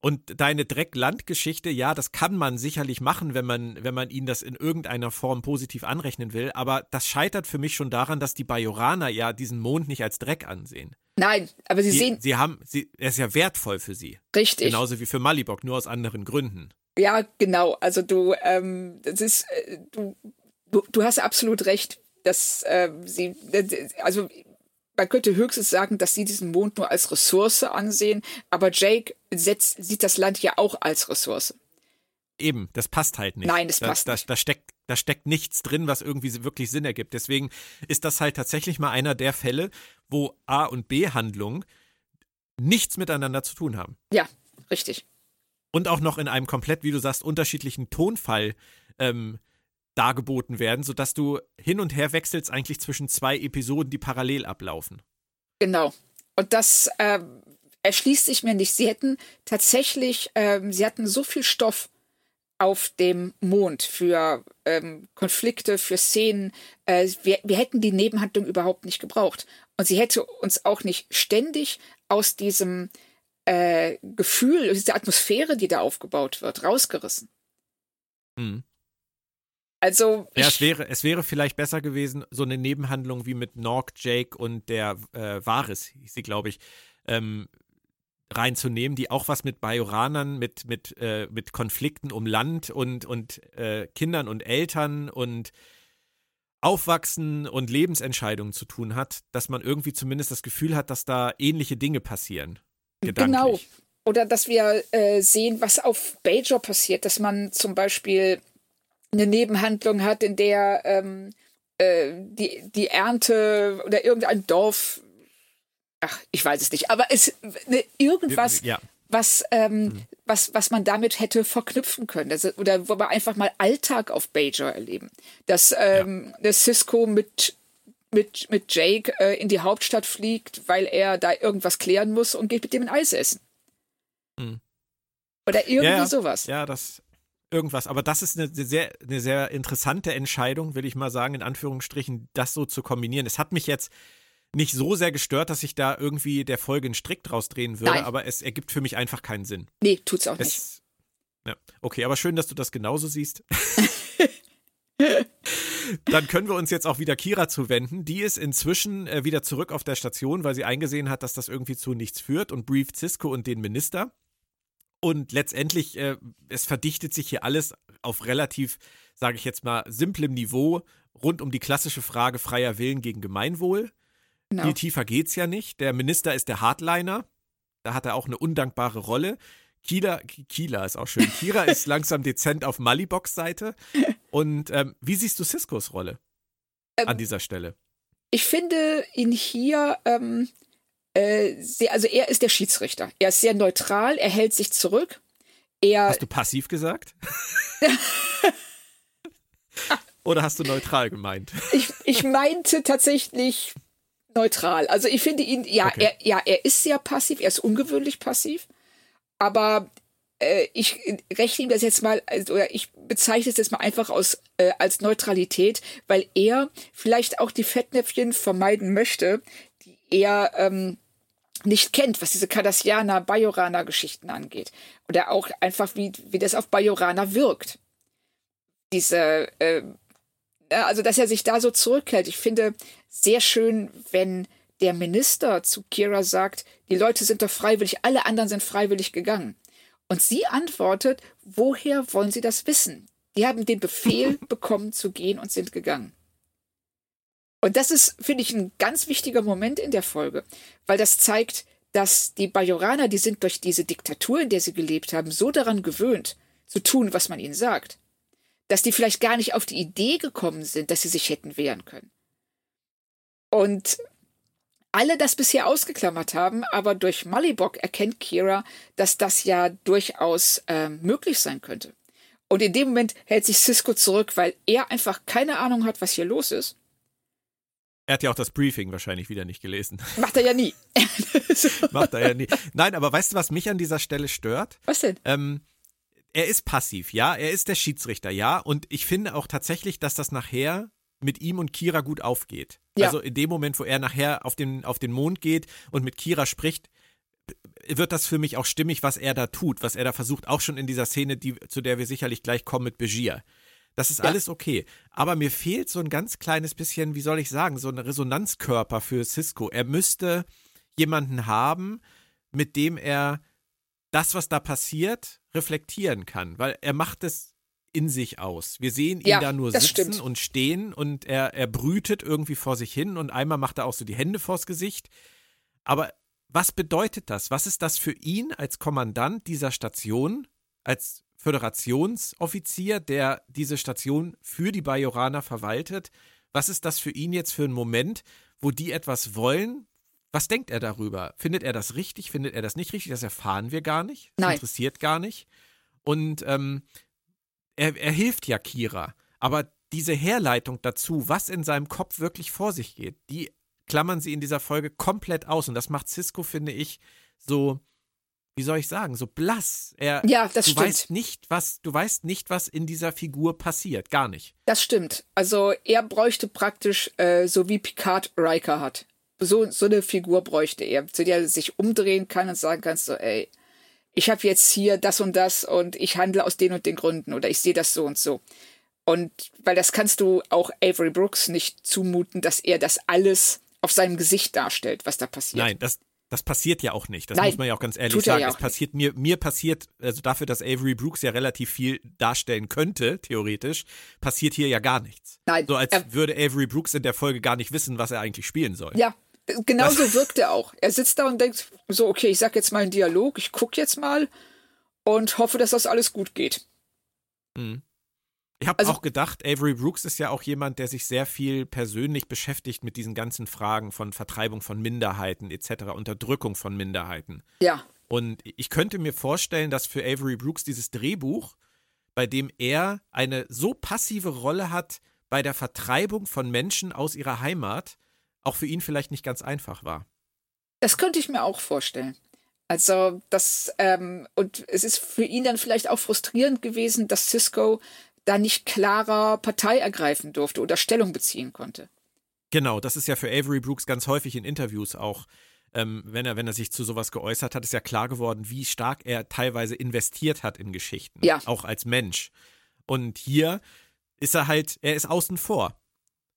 Und deine Dreck-Land-Geschichte, ja, das kann man sicherlich machen, wenn man, wenn man ihnen das in irgendeiner Form positiv anrechnen will. Aber das scheitert für mich schon daran, dass die Bajoraner ja diesen Mond nicht als Dreck ansehen. Nein, aber sie die, sehen. Sie haben, sie, er ist ja wertvoll für sie. Richtig. Genauso wie für Malibok, nur aus anderen Gründen. Ja, genau. Also du, ähm, das ist, äh, du, du, du hast absolut recht, dass äh, sie, also man könnte höchstens sagen, dass sie diesen Mond nur als Ressource ansehen, aber Jake setzt, sieht das Land ja auch als Ressource. Eben, das passt halt nicht. Nein, das da, passt da, nicht. Da steckt, da steckt nichts drin, was irgendwie wirklich Sinn ergibt. Deswegen ist das halt tatsächlich mal einer der Fälle, wo A- und B-Handlung nichts miteinander zu tun haben. Ja, richtig und auch noch in einem komplett, wie du sagst, unterschiedlichen Tonfall ähm, dargeboten werden, sodass du hin und her wechselst eigentlich zwischen zwei Episoden, die parallel ablaufen. Genau. Und das äh, erschließt sich mir nicht. Sie hätten tatsächlich, ähm, sie hatten so viel Stoff auf dem Mond für ähm, Konflikte, für Szenen. Äh, wir, wir hätten die Nebenhandlung überhaupt nicht gebraucht. Und sie hätte uns auch nicht ständig aus diesem äh, Gefühl, dieser Atmosphäre, die da aufgebaut wird, rausgerissen. Mhm. Also. Ja, es wäre, es wäre vielleicht besser gewesen, so eine Nebenhandlung wie mit Nork, Jake und der äh, Varis, hieß sie, glaube ich, ähm, reinzunehmen, die auch was mit Bajoranern, mit, mit, äh, mit Konflikten um Land und, und äh, Kindern und Eltern und Aufwachsen und Lebensentscheidungen zu tun hat, dass man irgendwie zumindest das Gefühl hat, dass da ähnliche Dinge passieren. Gedanklich. Genau. Oder dass wir äh, sehen, was auf Bajor passiert, dass man zum Beispiel eine Nebenhandlung hat, in der ähm, äh, die, die Ernte oder irgendein Dorf ach, ich weiß es nicht, aber es ne, irgendwas, ja. was, ähm, mhm. was, was man damit hätte verknüpfen können. Das, oder wo wir einfach mal Alltag auf Bajor erleben. Dass ähm, ja. Cisco mit mit, mit Jake äh, in die Hauptstadt fliegt, weil er da irgendwas klären muss und geht mit dem ein Eis essen. Mhm. Oder irgendwie ja, sowas. Ja, das irgendwas. Aber das ist eine sehr, eine sehr interessante Entscheidung, will ich mal sagen, in Anführungsstrichen, das so zu kombinieren. Es hat mich jetzt nicht so sehr gestört, dass ich da irgendwie der Folge einen Strick draus drehen würde, Nein. aber es ergibt für mich einfach keinen Sinn. Nee, tut's auch es, nicht. Ja, okay, aber schön, dass du das genauso siehst. Dann können wir uns jetzt auch wieder Kira zuwenden. Die ist inzwischen äh, wieder zurück auf der Station, weil sie eingesehen hat, dass das irgendwie zu nichts führt und brieft Cisco und den Minister. Und letztendlich, äh, es verdichtet sich hier alles auf relativ, sage ich jetzt mal, simplem Niveau rund um die klassische Frage freier Willen gegen Gemeinwohl. Genau. Viel tiefer geht's ja nicht. Der Minister ist der Hardliner. Da hat er auch eine undankbare Rolle. Kila, Kila ist auch schön. Kira ist langsam dezent auf Malibox Seite. Und ähm, wie siehst du Ciscos Rolle ähm, an dieser Stelle? Ich finde ihn hier ähm, äh, sehr, also er ist der Schiedsrichter. Er ist sehr neutral, er hält sich zurück. Er, Hast du passiv gesagt? Oder hast du neutral gemeint? Ich, ich meinte tatsächlich neutral. Also ich finde ihn, ja, okay. er, ja, er ist sehr passiv, er ist ungewöhnlich passiv, aber äh, ich rechne ihm das jetzt mal, also, oder ich bezeichne es jetzt mal einfach aus, äh, als Neutralität, weil er vielleicht auch die Fettnäpfchen vermeiden möchte, die er ähm, nicht kennt, was diese Cardassianer, Bajoraner Geschichten angeht. Oder auch einfach, wie, wie das auf Bajoraner wirkt. Diese, äh, also dass er sich da so zurückhält. Ich finde sehr schön, wenn der Minister zu Kira sagt, die Leute sind doch freiwillig, alle anderen sind freiwillig gegangen. Und sie antwortet, woher wollen sie das wissen? Die haben den Befehl bekommen zu gehen und sind gegangen. Und das ist, finde ich, ein ganz wichtiger Moment in der Folge, weil das zeigt, dass die Bajoraner, die sind durch diese Diktatur, in der sie gelebt haben, so daran gewöhnt, zu tun, was man ihnen sagt dass die vielleicht gar nicht auf die Idee gekommen sind, dass sie sich hätten wehren können. Und alle das bisher ausgeklammert haben, aber durch Malibok erkennt Kira, dass das ja durchaus äh, möglich sein könnte. Und in dem Moment hält sich Cisco zurück, weil er einfach keine Ahnung hat, was hier los ist. Er hat ja auch das Briefing wahrscheinlich wieder nicht gelesen. Macht er ja nie. Macht er ja nie. Nein, aber weißt du, was mich an dieser Stelle stört? Was denn? Ähm, er ist passiv, ja, er ist der Schiedsrichter, ja, und ich finde auch tatsächlich, dass das nachher mit ihm und Kira gut aufgeht. Ja. Also in dem Moment, wo er nachher auf den, auf den Mond geht und mit Kira spricht, wird das für mich auch stimmig, was er da tut, was er da versucht, auch schon in dieser Szene, die, zu der wir sicherlich gleich kommen mit Begier. Das ist ja. alles okay. Aber mir fehlt so ein ganz kleines bisschen, wie soll ich sagen, so ein Resonanzkörper für Cisco. Er müsste jemanden haben, mit dem er das, was da passiert, reflektieren kann, weil er macht es in sich aus. Wir sehen ihn ja, da nur sitzen stimmt. und stehen und er, er brütet irgendwie vor sich hin und einmal macht er auch so die Hände vors Gesicht. Aber was bedeutet das? Was ist das für ihn als Kommandant dieser Station, als Föderationsoffizier, der diese Station für die Bajoraner verwaltet? Was ist das für ihn jetzt für ein Moment, wo die etwas wollen, was denkt er darüber? Findet er das richtig? Findet er das nicht richtig? Das erfahren wir gar nicht. Das Nein. interessiert gar nicht. Und ähm, er, er hilft ja Kira. Aber diese Herleitung dazu, was in seinem Kopf wirklich vor sich geht, die klammern sie in dieser Folge komplett aus. Und das macht Cisco, finde ich, so, wie soll ich sagen, so blass. Er, ja, das du stimmt. Weißt nicht, was, du weißt nicht, was in dieser Figur passiert. Gar nicht. Das stimmt. Also er bräuchte praktisch, äh, so wie Picard Riker hat. So, so eine Figur bräuchte er, zu der er sich umdrehen kann und sagen kann, so, ey, ich habe jetzt hier das und das und ich handle aus den und den Gründen oder ich sehe das so und so. Und weil das kannst du auch Avery Brooks nicht zumuten, dass er das alles auf seinem Gesicht darstellt, was da passiert. Nein, das, das passiert ja auch nicht. Das Nein, muss man ja auch ganz ehrlich sagen. ja es passiert mir, mir passiert, also dafür, dass Avery Brooks ja relativ viel darstellen könnte, theoretisch, passiert hier ja gar nichts. Nein, So als er- würde Avery Brooks in der Folge gar nicht wissen, was er eigentlich spielen soll. Ja, genauso wirkt er auch. Er sitzt da und denkt, so, okay, ich sag jetzt mal einen Dialog, ich gucke jetzt mal und hoffe, dass das alles gut geht. Ich habe Also- auch gedacht, Avery Brooks ist ja auch jemand, der sich sehr viel persönlich beschäftigt mit diesen ganzen Fragen von Vertreibung von Minderheiten etc., Unterdrückung von Minderheiten. Ja, Und ich könnte mir vorstellen, dass für Avery Brooks dieses Drehbuch, bei dem er eine so passive Rolle hat bei der Vertreibung von Menschen aus ihrer Heimat, auch für ihn vielleicht nicht ganz einfach war. das könnte ich mir auch vorstellen. Also, das, ähm, und es ist für ihn dann vielleicht auch frustrierend gewesen, dass Cisco da nicht klarer Partei ergreifen durfte oder Stellung beziehen konnte. Genau, das ist ja für Avery Brooks ganz häufig in Interviews auch, ähm, wenn, er, wenn er sich zu sowas geäußert hat, ist ja klar geworden, wie stark er teilweise investiert hat in Geschichten. Ja. Auch als Mensch. Und hier ist er halt, er ist außen vor.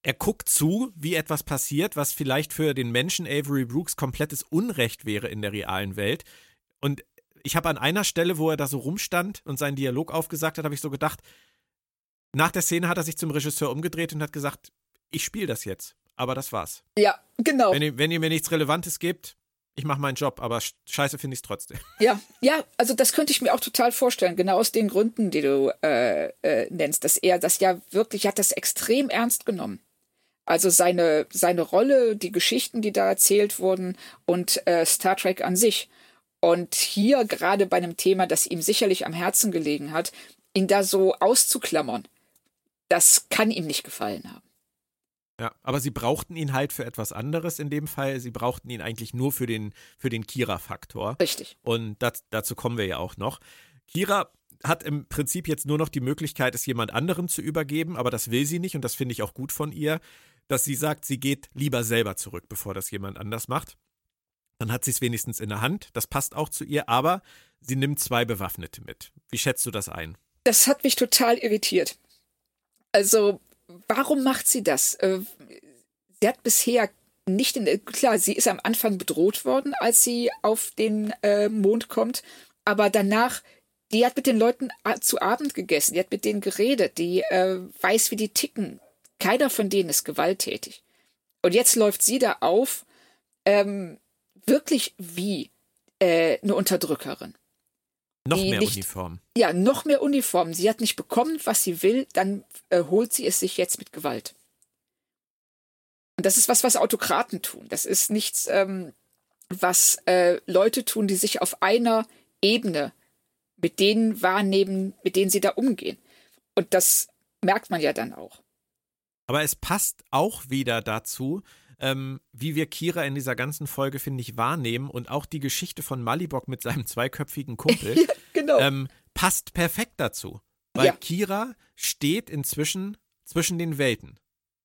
Er guckt zu, wie etwas passiert, was vielleicht für den Menschen Avery Brooks komplettes Unrecht wäre in der realen Welt. Und ich habe an einer Stelle, wo er da so rumstand und seinen Dialog aufgesagt hat, habe ich so gedacht, nach der Szene hat er sich zum Regisseur umgedreht und hat gesagt, ich spiele das jetzt. Aber das war's. Ja, genau. Wenn ihr, wenn ihr mir nichts Relevantes gebt, ich mache meinen Job, aber sch- scheiße finde ich es trotzdem. Ja, ja, also das könnte ich mir auch total vorstellen, genau aus den Gründen, die du äh, äh, nennst, dass er das ja wirklich, er hat das extrem ernst genommen. Also seine, seine Rolle, die Geschichten, die da erzählt wurden und äh, Star Trek an sich. Und hier gerade bei einem Thema, das ihm sicherlich am Herzen gelegen hat, ihn da so auszuklammern, das kann ihm nicht gefallen haben. Ja, aber sie brauchten ihn halt für etwas anderes in dem Fall. Sie brauchten ihn eigentlich nur für den, für den Kira-Faktor. Richtig. Und das, dazu kommen wir ja auch noch. Kira hat im Prinzip jetzt nur noch die Möglichkeit, es jemand anderem zu übergeben, aber das will sie nicht und das finde ich auch gut von ihr, dass sie sagt, sie geht lieber selber zurück, bevor das jemand anders macht. Dann hat sie es wenigstens in der Hand. Das passt auch zu ihr, aber sie nimmt zwei Bewaffnete mit. Wie schätzt du das ein? Das hat mich total irritiert. Also, warum macht sie das? Äh, Sie hat bisher nicht in, klar, sie ist am Anfang bedroht worden, als sie auf den äh, Mond kommt, aber danach, die hat mit den Leuten zu Abend gegessen, die hat mit denen geredet, die äh, weiß, wie die ticken. Keiner von denen ist gewalttätig. Und jetzt läuft sie da auf, ähm, wirklich wie äh, eine Unterdrückerin. Noch mehr nicht- Uniform. Ja, noch mehr Uniformen. Sie hat nicht bekommen, was sie will, dann äh, holt sie es sich jetzt mit Gewalt. Und das ist was, was Autokraten tun. Das ist nichts, ähm, was äh, Leute tun, die sich auf einer Ebene mit denen wahrnehmen, mit denen sie da umgehen. Und das merkt man ja dann auch. Aber es passt auch wieder dazu, ähm, wie wir Kira in dieser ganzen Folge, finde ich, wahrnehmen und auch die Geschichte von Malibok mit seinem zweiköpfigen Kumpel Ja, genau. ähm, passt perfekt dazu. Weil Ja. Kira steht inzwischen zwischen den Welten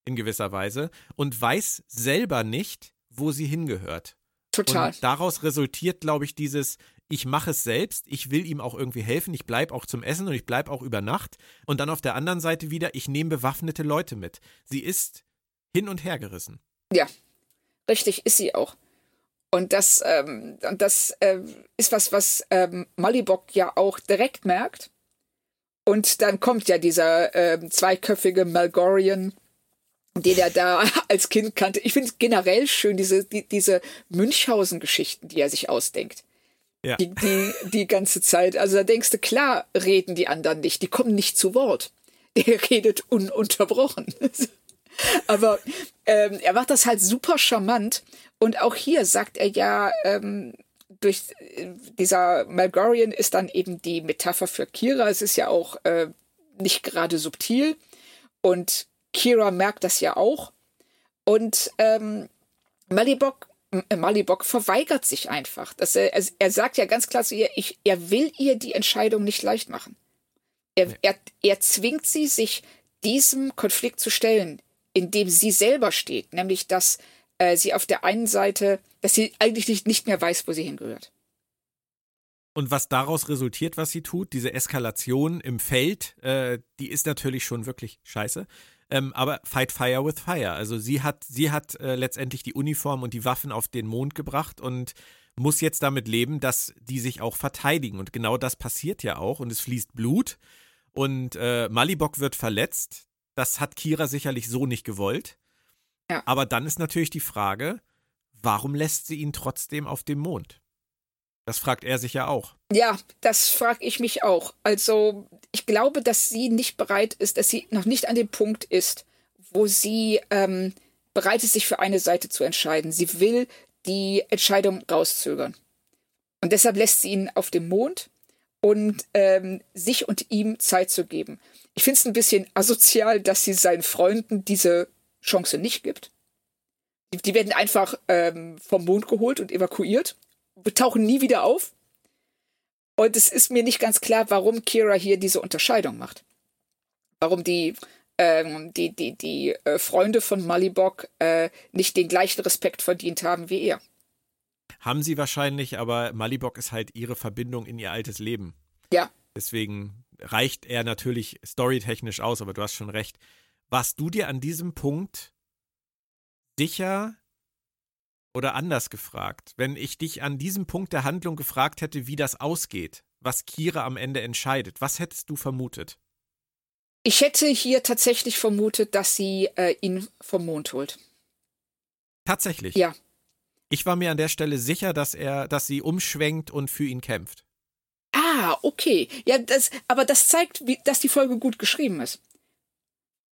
in gewisser Weise und weiß selber nicht, wo sie hingehört. Total. Und daraus resultiert, glaube ich, dieses, ich mache es selbst, ich will ihm auch irgendwie helfen, ich bleibe auch zum Essen und ich bleibe auch über Nacht. Und dann auf der anderen Seite wieder, ich nehme bewaffnete Leute mit. Sie ist hin und her gerissen. Ja, richtig ist sie auch. Und das, ähm, das ähm, ist was, was ähm, Malibok ja auch direkt merkt. Und dann kommt ja dieser ähm, zweiköpfige Malgorian, den er da als Kind kannte. Ich finde generell schön, diese, die, diese Münchhausen-Geschichten, die er sich ausdenkt. Ja. Die, die, die ganze Zeit. Also da denkst du, klar reden die anderen nicht, die kommen nicht zu Wort. Der redet ununterbrochen. Aber ähm, er macht das halt super charmant. Und auch hier sagt er ja, ähm, durch äh, dieser Malgorian ist dann eben die Metapher für Kira. Es ist ja auch äh, nicht gerade subtil. Und Kira merkt das ja auch. Und ähm, Malibok, Malibok verweigert sich einfach. Dass er, er sagt ja ganz klar zu ihr, ich, er will ihr die Entscheidung nicht leicht machen. Er, nee. er, er zwingt sie, sich diesem Konflikt zu stellen, in dem sie selber steht, nämlich dass äh, sie auf der einen Seite, dass sie eigentlich nicht, nicht mehr weiß, wo sie hingehört. Und was daraus resultiert, was sie tut, diese Eskalation im Feld, äh, die ist natürlich schon wirklich scheiße. Ähm, aber fight fire with fire. Also sie hat, sie hat äh, letztendlich die Uniform und die Waffen auf den Mond gebracht und muss jetzt damit leben, dass die sich auch verteidigen. Und genau das passiert ja auch. Und es fließt Blut. Und äh, Malibok wird verletzt. Das hat Kira sicherlich so nicht gewollt. Ja. Aber dann ist natürlich die Frage, warum lässt sie ihn trotzdem auf dem Mond? Das fragt er sich ja auch. Ja, das frage ich mich auch. Also, ich glaube, dass sie nicht bereit ist, dass sie noch nicht an dem Punkt ist, wo sie ähm, bereit ist, sich für eine Seite zu entscheiden. Sie will die Entscheidung rauszögern. Und deshalb lässt sie ihn auf dem Mond und ähm, sich und ihm Zeit zu geben. Ich finde es ein bisschen asozial, dass sie seinen Freunden diese Chance nicht gibt. Die, die werden einfach ähm, vom Mond geholt und evakuiert, tauchen nie wieder auf. Und es ist mir nicht ganz klar, warum Kira hier diese Unterscheidung macht. Warum die, ähm, die, die, die äh, Freunde von Malibok äh, nicht den gleichen Respekt verdient haben wie er. Haben sie wahrscheinlich, aber Malibok ist halt ihre Verbindung in ihr altes Leben. Ja. Deswegen reicht er natürlich storytechnisch aus, aber du hast schon recht. Warst du dir an diesem Punkt sicher oder anders gefragt, wenn ich dich an diesem Punkt der Handlung gefragt hätte, wie das ausgeht, was Kira am Ende entscheidet, was hättest du vermutet? Ich hätte hier tatsächlich vermutet, dass sie äh, ihn vom Mond holt. Tatsächlich? Ja. Ich war mir an der Stelle sicher, dass er, dass sie umschwenkt und für ihn kämpft. Ah, okay. Ja, das, aber das zeigt, wie, dass die Folge gut geschrieben ist.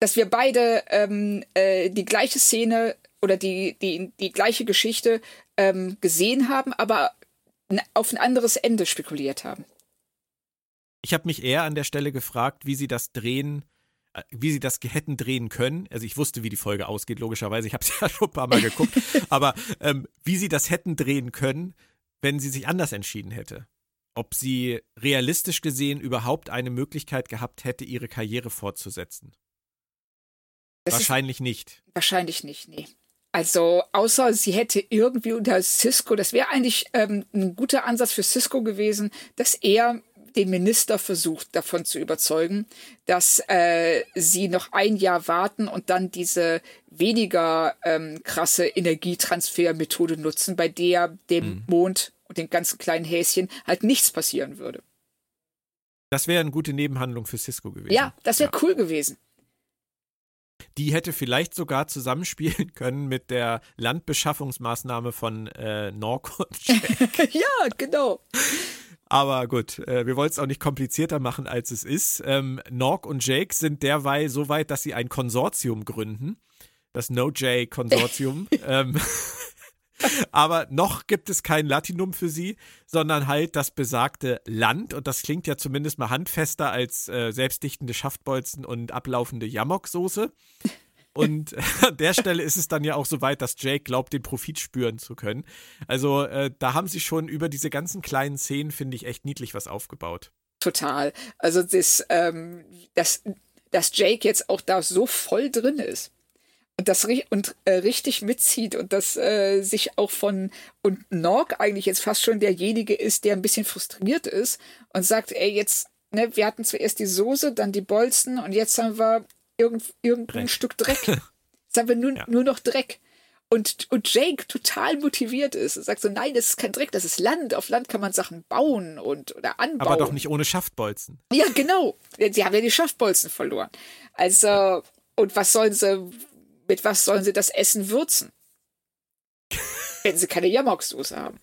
Dass wir beide ähm, äh, die gleiche Szene oder die, die, die gleiche Geschichte ähm, gesehen haben, aber auf ein anderes Ende spekuliert haben. Ich habe mich eher an der Stelle gefragt, wie sie das drehen äh, wie sie das hätten drehen können. Also ich wusste, wie die Folge ausgeht, logischerweise. Ich habe es ja schon ein paar Mal geguckt. aber ähm, wie sie das hätten drehen können, wenn sie sich anders entschieden hätte. Ob sie realistisch gesehen überhaupt eine Möglichkeit gehabt hätte, ihre Karriere fortzusetzen. Das wahrscheinlich nicht. Wahrscheinlich nicht, nee. Also, außer sie hätte irgendwie unter Cisco, das wäre eigentlich ähm, ein guter Ansatz für Cisco gewesen, dass er den Minister versucht davon zu überzeugen, dass äh, sie noch ein Jahr warten und dann diese weniger ähm, krasse Energietransfermethode nutzen, bei der dem mhm. Mond und den ganzen kleinen Häschen halt nichts passieren würde. Das wäre eine gute Nebenhandlung für Cisco gewesen. Ja, das wäre ja. cool gewesen. Die hätte vielleicht sogar zusammenspielen können mit der Landbeschaffungsmaßnahme von äh, Nork und Jack. ja, genau. Aber gut, äh, wir wollen es auch nicht komplizierter machen, als es ist. Ähm, Nork und Jake sind derweil so weit, dass sie ein Konsortium gründen. Das No-J-Konsortium. ähm, aber noch gibt es kein Latinum für sie, sondern halt das besagte Land. Und das klingt ja zumindest mal handfester als äh, selbstdichtende Schaftbolzen und ablaufende Jamok-Soße. Und an der Stelle ist es dann ja auch so weit, dass Jake glaubt, den Profit spüren zu können. Also äh, da haben sie schon über diese ganzen kleinen Szenen, finde ich, echt niedlich was aufgebaut. Total. Also das, ähm, das, dass Jake jetzt auch da so voll drin ist und das und äh, richtig mitzieht und das äh, sich auch von und Norg eigentlich jetzt fast schon derjenige ist, der ein bisschen frustriert ist und sagt, ey, jetzt, ne, wir hatten zuerst die Soße, dann die Bolzen und jetzt haben wir irgend, irgendein Dreck. Stück Dreck. Jetzt haben wir nur, ja. nur noch Dreck. Und, und Jake total motiviert ist und sagt so, nein, das ist kein Dreck, das ist Land. Auf Land kann man Sachen bauen und oder anbauen. Aber doch nicht ohne Schaftbolzen. Ja, genau. Sie haben ja die Schaftbolzen verloren. Also, und was sollen sie, mit was sollen sie das Essen würzen? Wenn sie keine Yamok-Soße haben.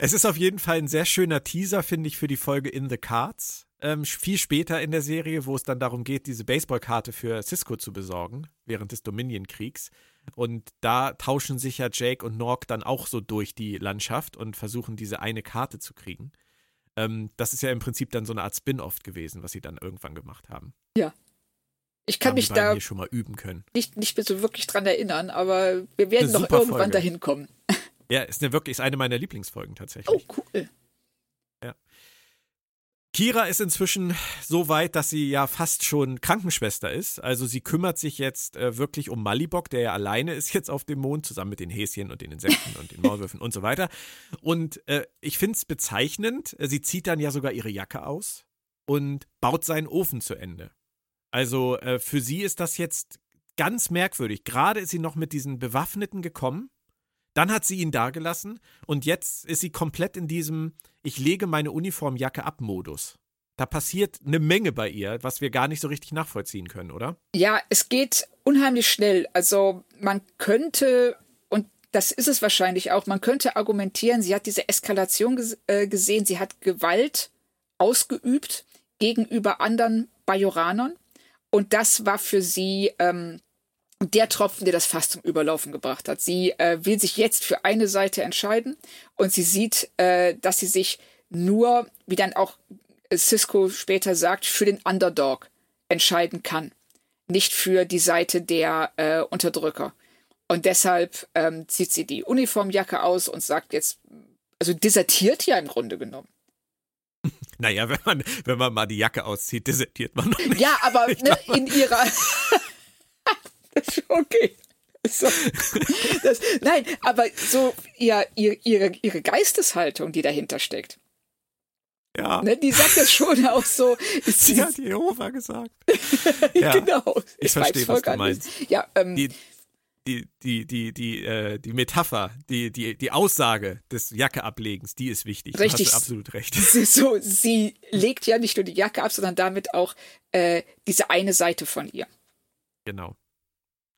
Es ist auf jeden Fall ein sehr schöner Teaser, finde ich, für die Folge In the Cards. Ähm, viel später in der Serie, wo es dann darum geht, diese Baseballkarte für Cisco zu besorgen, während des Dominion-Kriegs. Und da tauschen sich ja Jake und Nork dann auch so durch die Landschaft und versuchen, diese eine Karte zu kriegen. Ähm, das ist ja im Prinzip dann so eine Art Spin-off gewesen, was sie dann irgendwann gemacht haben. Ja. Ich kann mich da schon mal üben können. nicht, nicht mehr so wirklich dran erinnern, aber wir werden noch irgendwann Folge. dahin kommen. Ja, ist eine wirklich ist eine meiner Lieblingsfolgen tatsächlich. Oh, cool. Kira ist inzwischen so weit, dass sie ja fast schon Krankenschwester ist. Also sie kümmert sich jetzt äh, wirklich um Malibok, der ja alleine ist jetzt auf dem Mond, zusammen mit den Häschen und den Insekten und den Maulwürfen und so weiter. Und äh, ich finde es bezeichnend, äh, sie zieht dann ja sogar ihre Jacke aus und baut seinen Ofen zu Ende. Also äh, für sie ist das jetzt ganz merkwürdig. Gerade ist sie noch mit diesen Bewaffneten gekommen. Dann hat sie ihn dagelassen und jetzt ist sie komplett in diesem Ich lege meine Uniformjacke ab Modus. Da passiert eine Menge bei ihr, was wir gar nicht so richtig nachvollziehen können, oder? Ja, es geht unheimlich schnell. Also man könnte, und das ist es wahrscheinlich auch, man könnte argumentieren, sie hat diese Eskalation ges äh, gesehen, sie hat Gewalt ausgeübt gegenüber anderen Bajoranern. Und das war für sie ähm, der Tropfen, der das Fass zum Überlaufen gebracht hat. Sie äh, will sich jetzt für eine Seite entscheiden und sie sieht, äh, dass sie sich nur, wie dann auch Cisco später sagt, für den Underdog entscheiden kann, nicht für die Seite der äh, Unterdrücker. Und deshalb ähm, zieht sie die Uniformjacke aus und sagt jetzt, also desertiert ja im Grunde genommen. Naja, wenn man, wenn man mal die Jacke auszieht, desertiert man noch nicht. Ja, aber ne, in ihrer. das ist okay. So. Das, nein, aber so ihr, ihr, ihre, ihre Geisteshaltung, die dahinter steckt. Ja, Ne, die sagt das schon auch so. Sie, sie hat Jehova gesagt. ja. genau. Ich verstehe, was du meinst. Ja, ähm, Die, die, die, die, die, äh, die Metapher, die, die, die Aussage des Jackeablegens, die ist wichtig. Richtig. hast du absolut recht. sie, so, sie legt ja nicht nur die Jacke ab, sondern damit auch äh, diese eine Seite von ihr. Genau.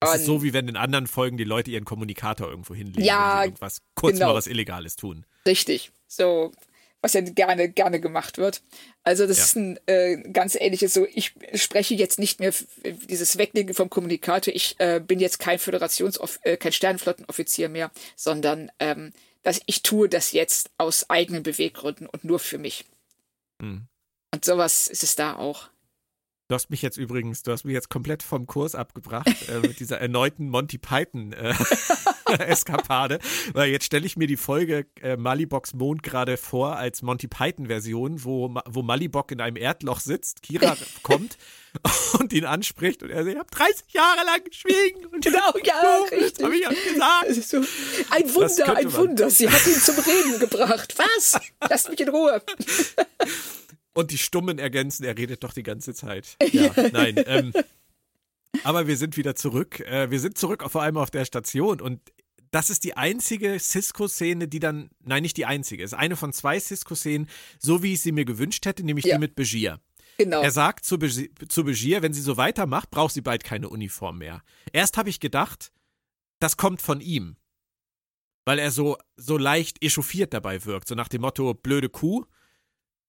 Es ist Und- so, wie wenn in anderen Folgen die Leute ihren Kommunikator irgendwo hinlegen, Ja, sie irgendwas kurz genau. mal was Illegales tun. Richtig. So, was ja gerne, gerne gemacht wird. Also das Ja. ist ein äh, ganz ähnliches so, ich spreche jetzt nicht mehr dieses Weglegen vom Kommunikator, ich äh, bin jetzt kein Föderations äh, kein Sternenflottenoffizier mehr, sondern ähm, dass ich tue das jetzt aus eigenen Beweggründen und nur für mich. Hm. Und sowas ist es da auch. Du hast mich jetzt übrigens, du hast mich jetzt komplett vom Kurs abgebracht äh, mit dieser erneuten Monty Python äh, Eskapade, weil jetzt stelle ich mir die Folge äh, Maliboks Mond gerade vor als Monty Python Version, wo wo Malibok in einem Erdloch sitzt, Kira kommt und ihn anspricht und er sagt, ich habe 30 Jahre lang geschwiegen und Genau, ja, das richtig. habe ich gesagt. Es ist so, ein Wunder, ein. Wunder. Sie hat ihn zum Reden gebracht. Was? Lasst mich in Ruhe. Und die Stummen ergänzen, er redet doch die ganze Zeit. Ja, nein. Ähm, aber wir sind wieder zurück. Äh, wir sind zurück vor allem auf der Station und das ist die einzige Cisco-Szene, die dann, nein, nicht die einzige, ist eine von zwei Cisco-Szenen, so wie ich sie mir gewünscht hätte, nämlich Ja. die mit Begier. Genau. Er sagt zu, Begier, zu Begier, wenn sie so weitermacht, braucht sie bald keine Uniform mehr. Erst habe ich gedacht, das kommt von ihm. Weil er so, so leicht echauffiert dabei wirkt. So nach dem Motto, blöde Kuh,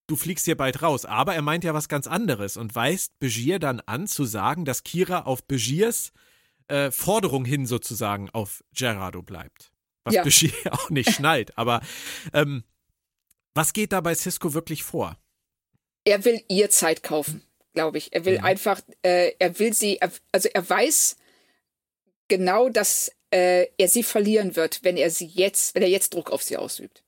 du fliegst hier bald raus. Aber er meint ja was ganz anderes und weist Begier dann an zu sagen, dass Kira auf Begiers äh, Forderung hin sozusagen auf Gerardo bleibt. Was Ja. Begier auch nicht schnallt. Aber ähm, was geht da bei Cisco wirklich vor? er will ihr Zeit kaufen, glaube ich. Er will Mhm. einfach, äh, er will sie, er, also er weiß genau, dass äh, er sie verlieren wird, wenn er sie jetzt, wenn er jetzt Druck auf sie ausübt.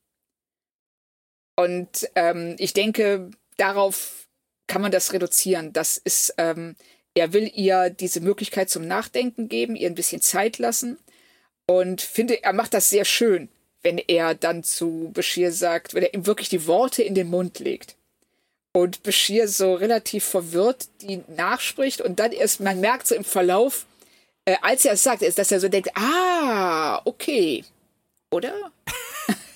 Und ähm, ich denke, darauf kann man das reduzieren. Das ist, ähm, er will ihr diese Möglichkeit zum Nachdenken geben, ihr ein bisschen Zeit lassen und finde, er macht das sehr schön, wenn er dann zu Bashir sagt, wenn er ihm wirklich die Worte in den Mund legt und Bashir so relativ verwirrt die nachspricht und dann erst, man merkt so im Verlauf, äh, als er es sagt, ist, dass er so denkt, ah, okay, oder?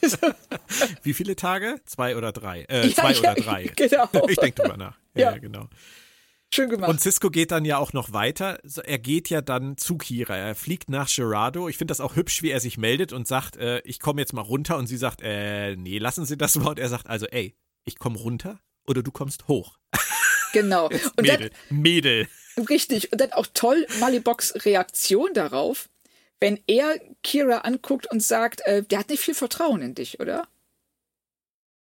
Wie viele Tage? Zwei oder drei? Äh, Ja, zwei ja, oder drei. genau. Ich denke drüber nach. Ja, Ja. ja, genau. Schön gemacht. Und Cisco geht dann ja auch noch weiter. Er geht ja dann zu Kira. Er fliegt nach Gerardo. Ich finde das auch hübsch, wie er sich meldet und sagt, äh, ich komme jetzt mal runter. Und sie sagt, äh, nee, lassen Sie das Wort. Er sagt also, ey, ich komme runter oder du kommst hoch. genau. Und Mädel, Mädel. dann, richtig, und dann auch toll Maliboks Reaktion darauf, wenn er Kira anguckt und sagt, äh, der hat nicht viel Vertrauen in dich, oder?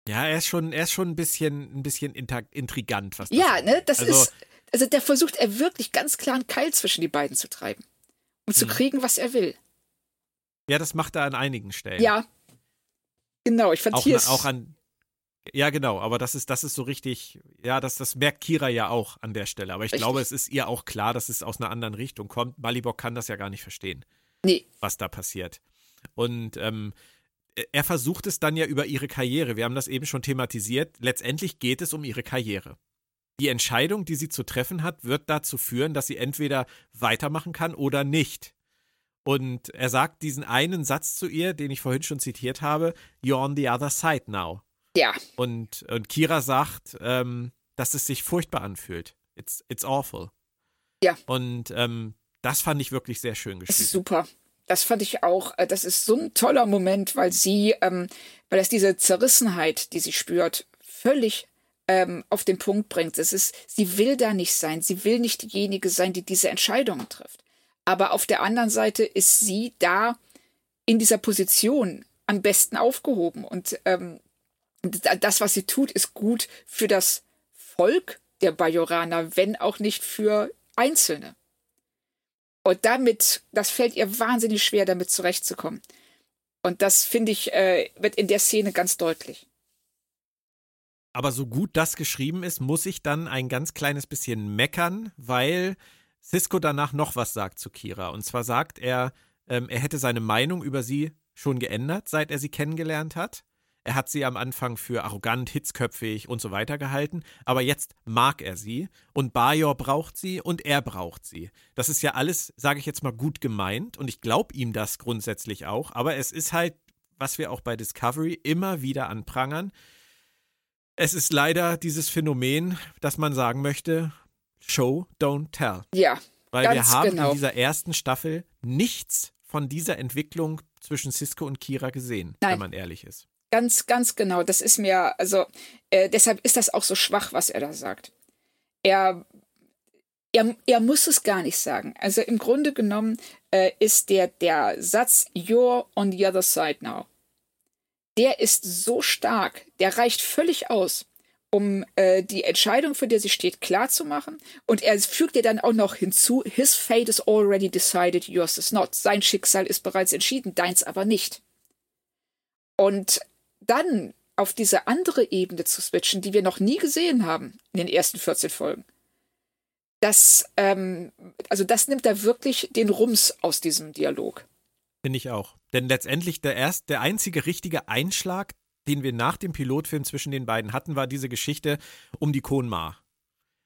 Ja, er ist schon, er ist schon ein bisschen, ein bisschen intrigant, was das Ja, ne, das also, ist, also der versucht er wirklich ganz klar einen Keil zwischen die beiden zu treiben. Um zu Mhm. kriegen, was er will. Ja, das macht er an einigen Stellen. Ja. Genau, ich fand auch, hier auch an. Ja, genau, aber das ist, das ist so richtig, ja, das, das merkt Kira ja auch an der Stelle. Aber ich Richtig. glaube, es ist ihr auch klar, dass es aus einer anderen Richtung kommt. Malibok kann das ja gar nicht verstehen, Nee, was da passiert. Und ähm, er versucht es dann ja über ihre Karriere. Wir haben das eben schon thematisiert. Letztendlich geht es um ihre Karriere. Die Entscheidung, die sie zu treffen hat, wird dazu führen, dass sie entweder weitermachen kann oder nicht. Und er sagt diesen einen Satz zu ihr, den ich vorhin schon zitiert habe: You're on the other side now. ja, Und, und Kira sagt, ähm, dass es sich furchtbar anfühlt. It's, it's awful. Ja. Und ähm, das fand ich wirklich sehr schön das ist geschrieben. super. Das fand ich auch, äh, das ist so ein toller Moment, weil sie, ähm, weil das diese Zerrissenheit, die sie spürt, völlig ähm, auf den Punkt bringt. Es ist, sie will da nicht sein, sie will nicht diejenige sein, die diese Entscheidungen trifft. Aber auf der anderen Seite ist sie da in dieser Position am besten aufgehoben. Und ähm, das, was sie tut, ist gut für das Volk der Bajoraner, wenn auch nicht für Einzelne. Und damit, das fällt ihr wahnsinnig schwer, damit zurechtzukommen. Und das finde ich, äh, wird in der Szene ganz deutlich. Aber so gut das geschrieben ist, muss ich dann ein ganz kleines bisschen meckern, weil Cisco danach noch was sagt zu Kira. Und zwar sagt er, ähm, er hätte seine Meinung über sie schon geändert, seit er sie kennengelernt hat. Er hat sie am Anfang für arrogant, hitzköpfig und so weiter gehalten, aber jetzt mag er sie und Bajor braucht sie und er braucht sie. Das ist ja alles, sage ich jetzt mal, gut gemeint und ich glaube ihm das grundsätzlich auch, aber es ist halt, was wir auch bei Discovery immer wieder anprangern, es ist leider dieses Phänomen, dass man sagen möchte, Show, don't tell. Ja, Weil wir haben genau. in dieser ersten Staffel nichts von dieser Entwicklung zwischen Cisco und Kira gesehen, Nein. wenn man ehrlich ist. Ganz, ganz genau. Das ist mir, also äh, deshalb ist das auch so schwach, was er da sagt. Er, er, er muss es gar nicht sagen. Also im Grunde genommen äh, ist der, der Satz You're on the other side now. Der ist so stark, der reicht völlig aus, um äh, die Entscheidung, für die sie steht, klar zu machen. Und er fügt ihr dann auch noch hinzu, his fate is already decided, yours is not. Sein Schicksal ist bereits entschieden, deins aber nicht. Und dann auf diese andere Ebene zu switchen, die wir noch nie gesehen haben in den ersten 14 Folgen. Das, ähm, also das nimmt da wirklich den Rums aus diesem Dialog. Finde ich auch. Denn letztendlich der erst, der einzige richtige Einschlag, den wir nach dem Pilotfilm zwischen den beiden hatten, war diese Geschichte um die Konmar.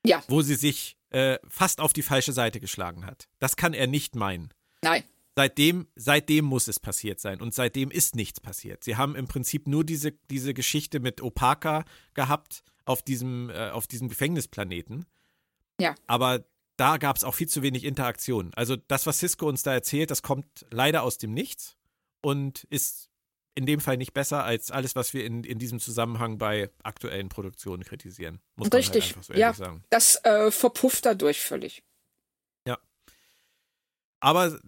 Ja. Wo sie sich äh, fast auf die falsche Seite geschlagen hat. Das kann er nicht meinen. Nein, Seitdem, seitdem muss es passiert sein und seitdem ist nichts passiert. Sie haben im Prinzip nur diese, diese Geschichte mit Opaka gehabt auf diesem, äh, auf diesem Gefängnisplaneten. Ja. Aber da gab es auch viel zu wenig Interaktion. Also das, was Cisco uns da erzählt, das kommt leider aus dem Nichts und ist in dem Fall nicht besser als alles, was wir in, in diesem Zusammenhang bei aktuellen Produktionen kritisieren. Muss man Richtig, halt einfach so ja. sagen. das äh, verpufft dadurch völlig. Aber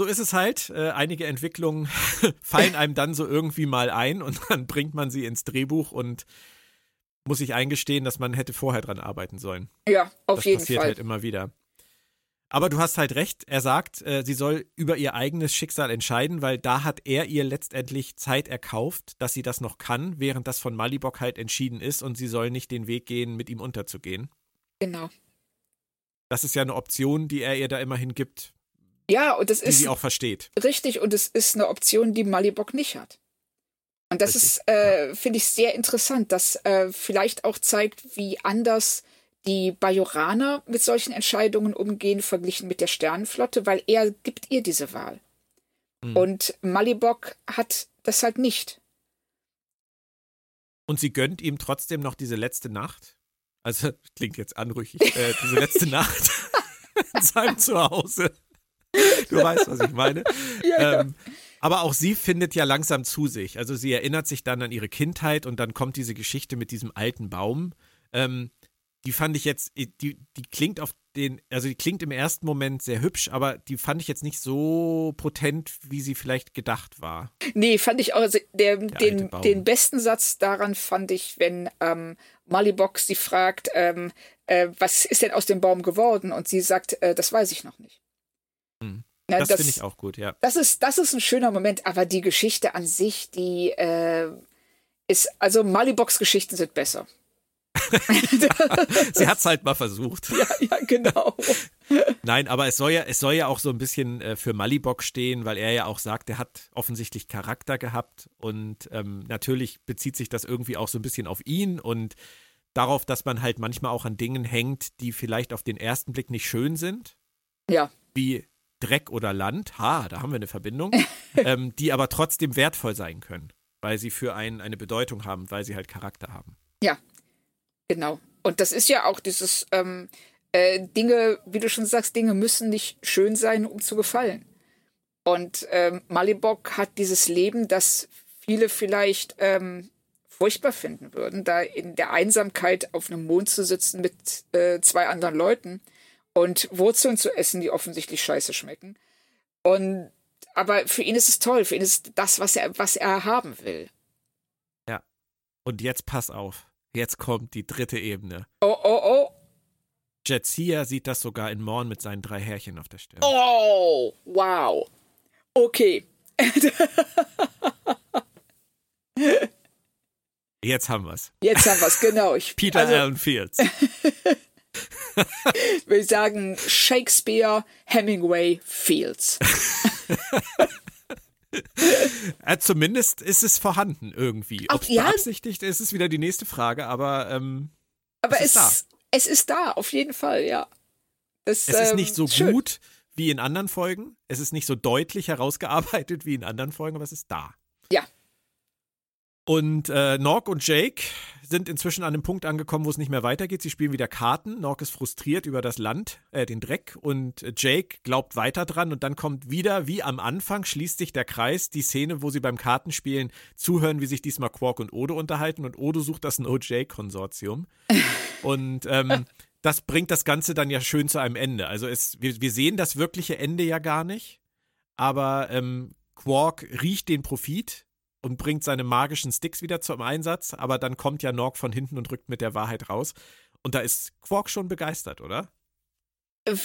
so ist es halt. Äh, einige Entwicklungen fallen einem dann so irgendwie mal ein und dann bringt man sie ins Drehbuch und muss sich eingestehen, dass man hätte vorher dran arbeiten sollen. Ja, auf das jeden passiert Fall. halt immer wieder. Aber du hast halt recht. Er sagt, äh, sie soll über ihr eigenes Schicksal entscheiden, weil da hat er ihr letztendlich Zeit erkauft, dass sie das noch kann, während das von Malibok halt entschieden ist und sie soll nicht den Weg gehen, mit ihm unterzugehen. Genau. Das ist ja eine Option, die er ihr da immerhin gibt, Ja, und das die ist sie auch versteht. richtig und es ist eine Option, die Malibok nicht hat. Und das Richtig, ist, äh, finde ich, sehr interessant, dass äh, vielleicht auch zeigt, wie anders die Bajoraner mit solchen Entscheidungen umgehen, verglichen mit der Sternenflotte, weil er gibt ihr diese Wahl. Hm. Und Malibok hat das halt nicht. Und sie gönnt ihm trotzdem noch diese letzte Nacht. Also, klingt jetzt anrüchig, äh, diese letzte Nacht in seinem Zuhause. Du weißt, was ich meine. Ja, Ähm, aber auch sie findet ja langsam zu sich. Also sie erinnert sich dann an ihre Kindheit und dann kommt diese Geschichte mit diesem alten Baum. Ähm, die fand ich jetzt, die, die klingt auf den, also die klingt im ersten Moment sehr hübsch, aber die fand ich jetzt nicht so potent, wie sie vielleicht gedacht war. Nee, fand ich auch, also der, den, den besten Satz daran fand ich, wenn ähm, Malibox sie fragt, ähm, äh, was ist denn aus dem Baum geworden? Und sie sagt, äh, das weiß ich noch nicht. Ja, das, das finde ich auch gut, ja. Das ist, das ist ein schöner Moment, aber die Geschichte an sich, die äh, ist, also Malibox Geschichten sind besser. Sie hat es halt mal versucht. Ja, ja, genau. Nein, aber es soll ja, es soll ja auch so ein bisschen äh, für Malibok stehen, weil er ja auch sagt, er hat offensichtlich Charakter gehabt und ähm, natürlich bezieht sich das irgendwie auch so ein bisschen auf ihn und darauf, dass man halt manchmal auch an Dingen hängt, die vielleicht auf den ersten Blick nicht schön sind. Ja. Wie Dreck oder Land, ha, da haben wir eine Verbindung, ähm, die aber trotzdem wertvoll sein können, weil sie für einen eine Bedeutung haben, weil sie halt Charakter haben. Ja, Genau. Und das ist ja auch dieses ähm, äh, Dinge, wie du schon sagst, Dinge müssen nicht schön sein, um zu gefallen. Und ähm, Malibok hat dieses Leben, das viele vielleicht ähm, furchtbar finden würden, da in der Einsamkeit auf einem Mond zu sitzen mit äh, zwei anderen Leuten und Wurzeln zu essen, die offensichtlich scheiße schmecken. Und aber für ihn ist es toll, für ihn ist das, was er, was er haben will. Ja. Und jetzt pass auf. Jetzt kommt die dritte Ebene. Oh, oh, oh. Jetsia sieht das sogar in Morn mit seinen drei Härchen auf der Stirn. Oh, wow. Okay. Jetzt haben wir's. Jetzt haben wir's, genau. Ich, Peter also, Allen Fields. wir sagen Shakespeare, Hemingway, Fields. äh, zumindest ist es vorhanden irgendwie. Ob es ja, beabsichtigt ist, ist wieder die nächste Frage, aber, ähm, aber es, ist da. es ist da, auf jeden Fall, ja. Das, es ist nicht so schön. gut wie in anderen Folgen. Es ist nicht so deutlich herausgearbeitet wie in anderen Folgen, aber es ist da. Und äh, Nork und Jake sind inzwischen an dem Punkt angekommen, wo es nicht mehr weitergeht. Sie spielen wieder Karten. Nork ist frustriert über das Land, äh, den Dreck. Und Jake glaubt weiter dran. Und dann kommt wieder, wie am Anfang, schließt sich der Kreis, die Szene, wo sie beim Kartenspielen zuhören, wie sich diesmal Quark und Odo unterhalten. Und Odo sucht das No-Jake-Konsortium. und ähm, das bringt das Ganze dann ja schön zu einem Ende. Also es, wir, wir sehen das wirkliche Ende ja gar nicht. Aber ähm, Quark riecht den Profit und bringt seine magischen Sticks wieder zum Einsatz, aber dann kommt ja Nork von hinten und rückt mit der Wahrheit raus. Und da ist Quark schon begeistert, oder?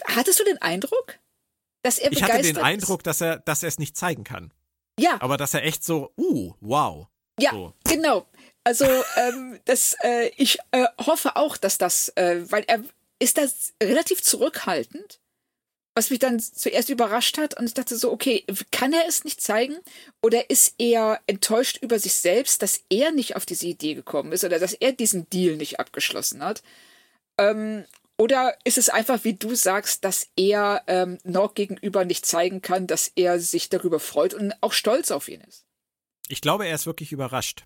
Hattest du den Eindruck, dass er begeistert ist? Ich hatte den Eindruck, dass er, dass er es nicht zeigen kann. Ja. Aber dass er echt so, uh, wow. Ja, so. genau. Also ähm, das, äh, ich äh, hoffe auch, dass das, äh, weil er ist das relativ zurückhaltend was mich dann zuerst überrascht hat und ich dachte so, okay, kann er es nicht zeigen oder ist er enttäuscht über sich selbst, dass er nicht auf diese Idee gekommen ist oder dass er diesen Deal nicht abgeschlossen hat? Ähm, oder ist es einfach, wie du sagst, dass er ähm, Norg gegenüber nicht zeigen kann, dass er sich darüber freut und auch stolz auf ihn ist? Ich glaube, er ist wirklich überrascht.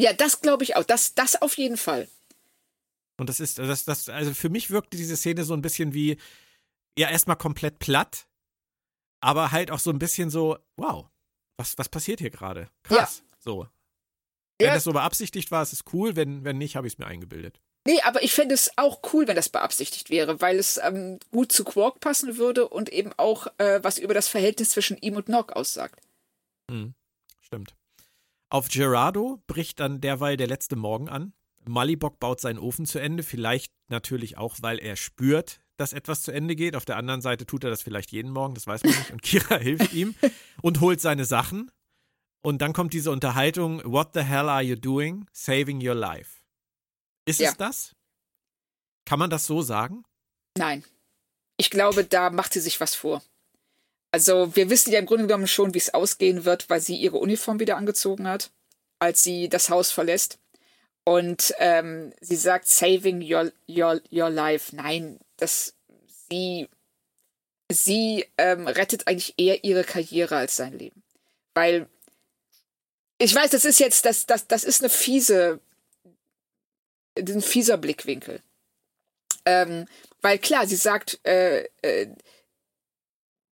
Ja, das glaube ich auch. Das, das auf jeden Fall. Und das ist, das, das, also für mich wirkte diese Szene so ein bisschen wie, ja erstmal komplett platt, aber halt auch so ein bisschen so, wow, was, was passiert hier gerade? Krass. Ja. So. Wenn ja. das so beabsichtigt war, ist es cool, wenn, wenn nicht, habe ich es mir eingebildet. Nee, aber ich fände es auch cool, wenn das beabsichtigt wäre, weil es ähm, gut zu Quark passen würde und eben auch äh, was über das Verhältnis zwischen ihm und Nock aussagt. Hm, stimmt. Auf Gerardo bricht dann derweil der letzte Morgen an. Malibok baut seinen Ofen zu Ende, vielleicht natürlich auch, weil er spürt, dass etwas zu Ende geht. Auf der anderen Seite tut er das vielleicht jeden Morgen, das weiß man nicht. Und Kira hilft ihm und holt seine Sachen. Und dann kommt diese Unterhaltung: What the hell are you doing? Saving your life. Ist ja. es das? Kann man das so sagen? Nein. Ich glaube, da macht sie sich was vor. Also, wir wissen ja im Grunde genommen schon, wie es ausgehen wird, weil sie ihre Uniform wieder angezogen hat, als sie das Haus verlässt. Und ähm, sie sagt, saving your, your, your life. Nein, dass sie, sie ähm, rettet eigentlich eher ihre Karriere als sein Leben. Weil ich weiß, das ist jetzt, das, das, das ist eine fiese, ein fieser Blickwinkel. Ähm, weil klar, sie sagt, äh, äh,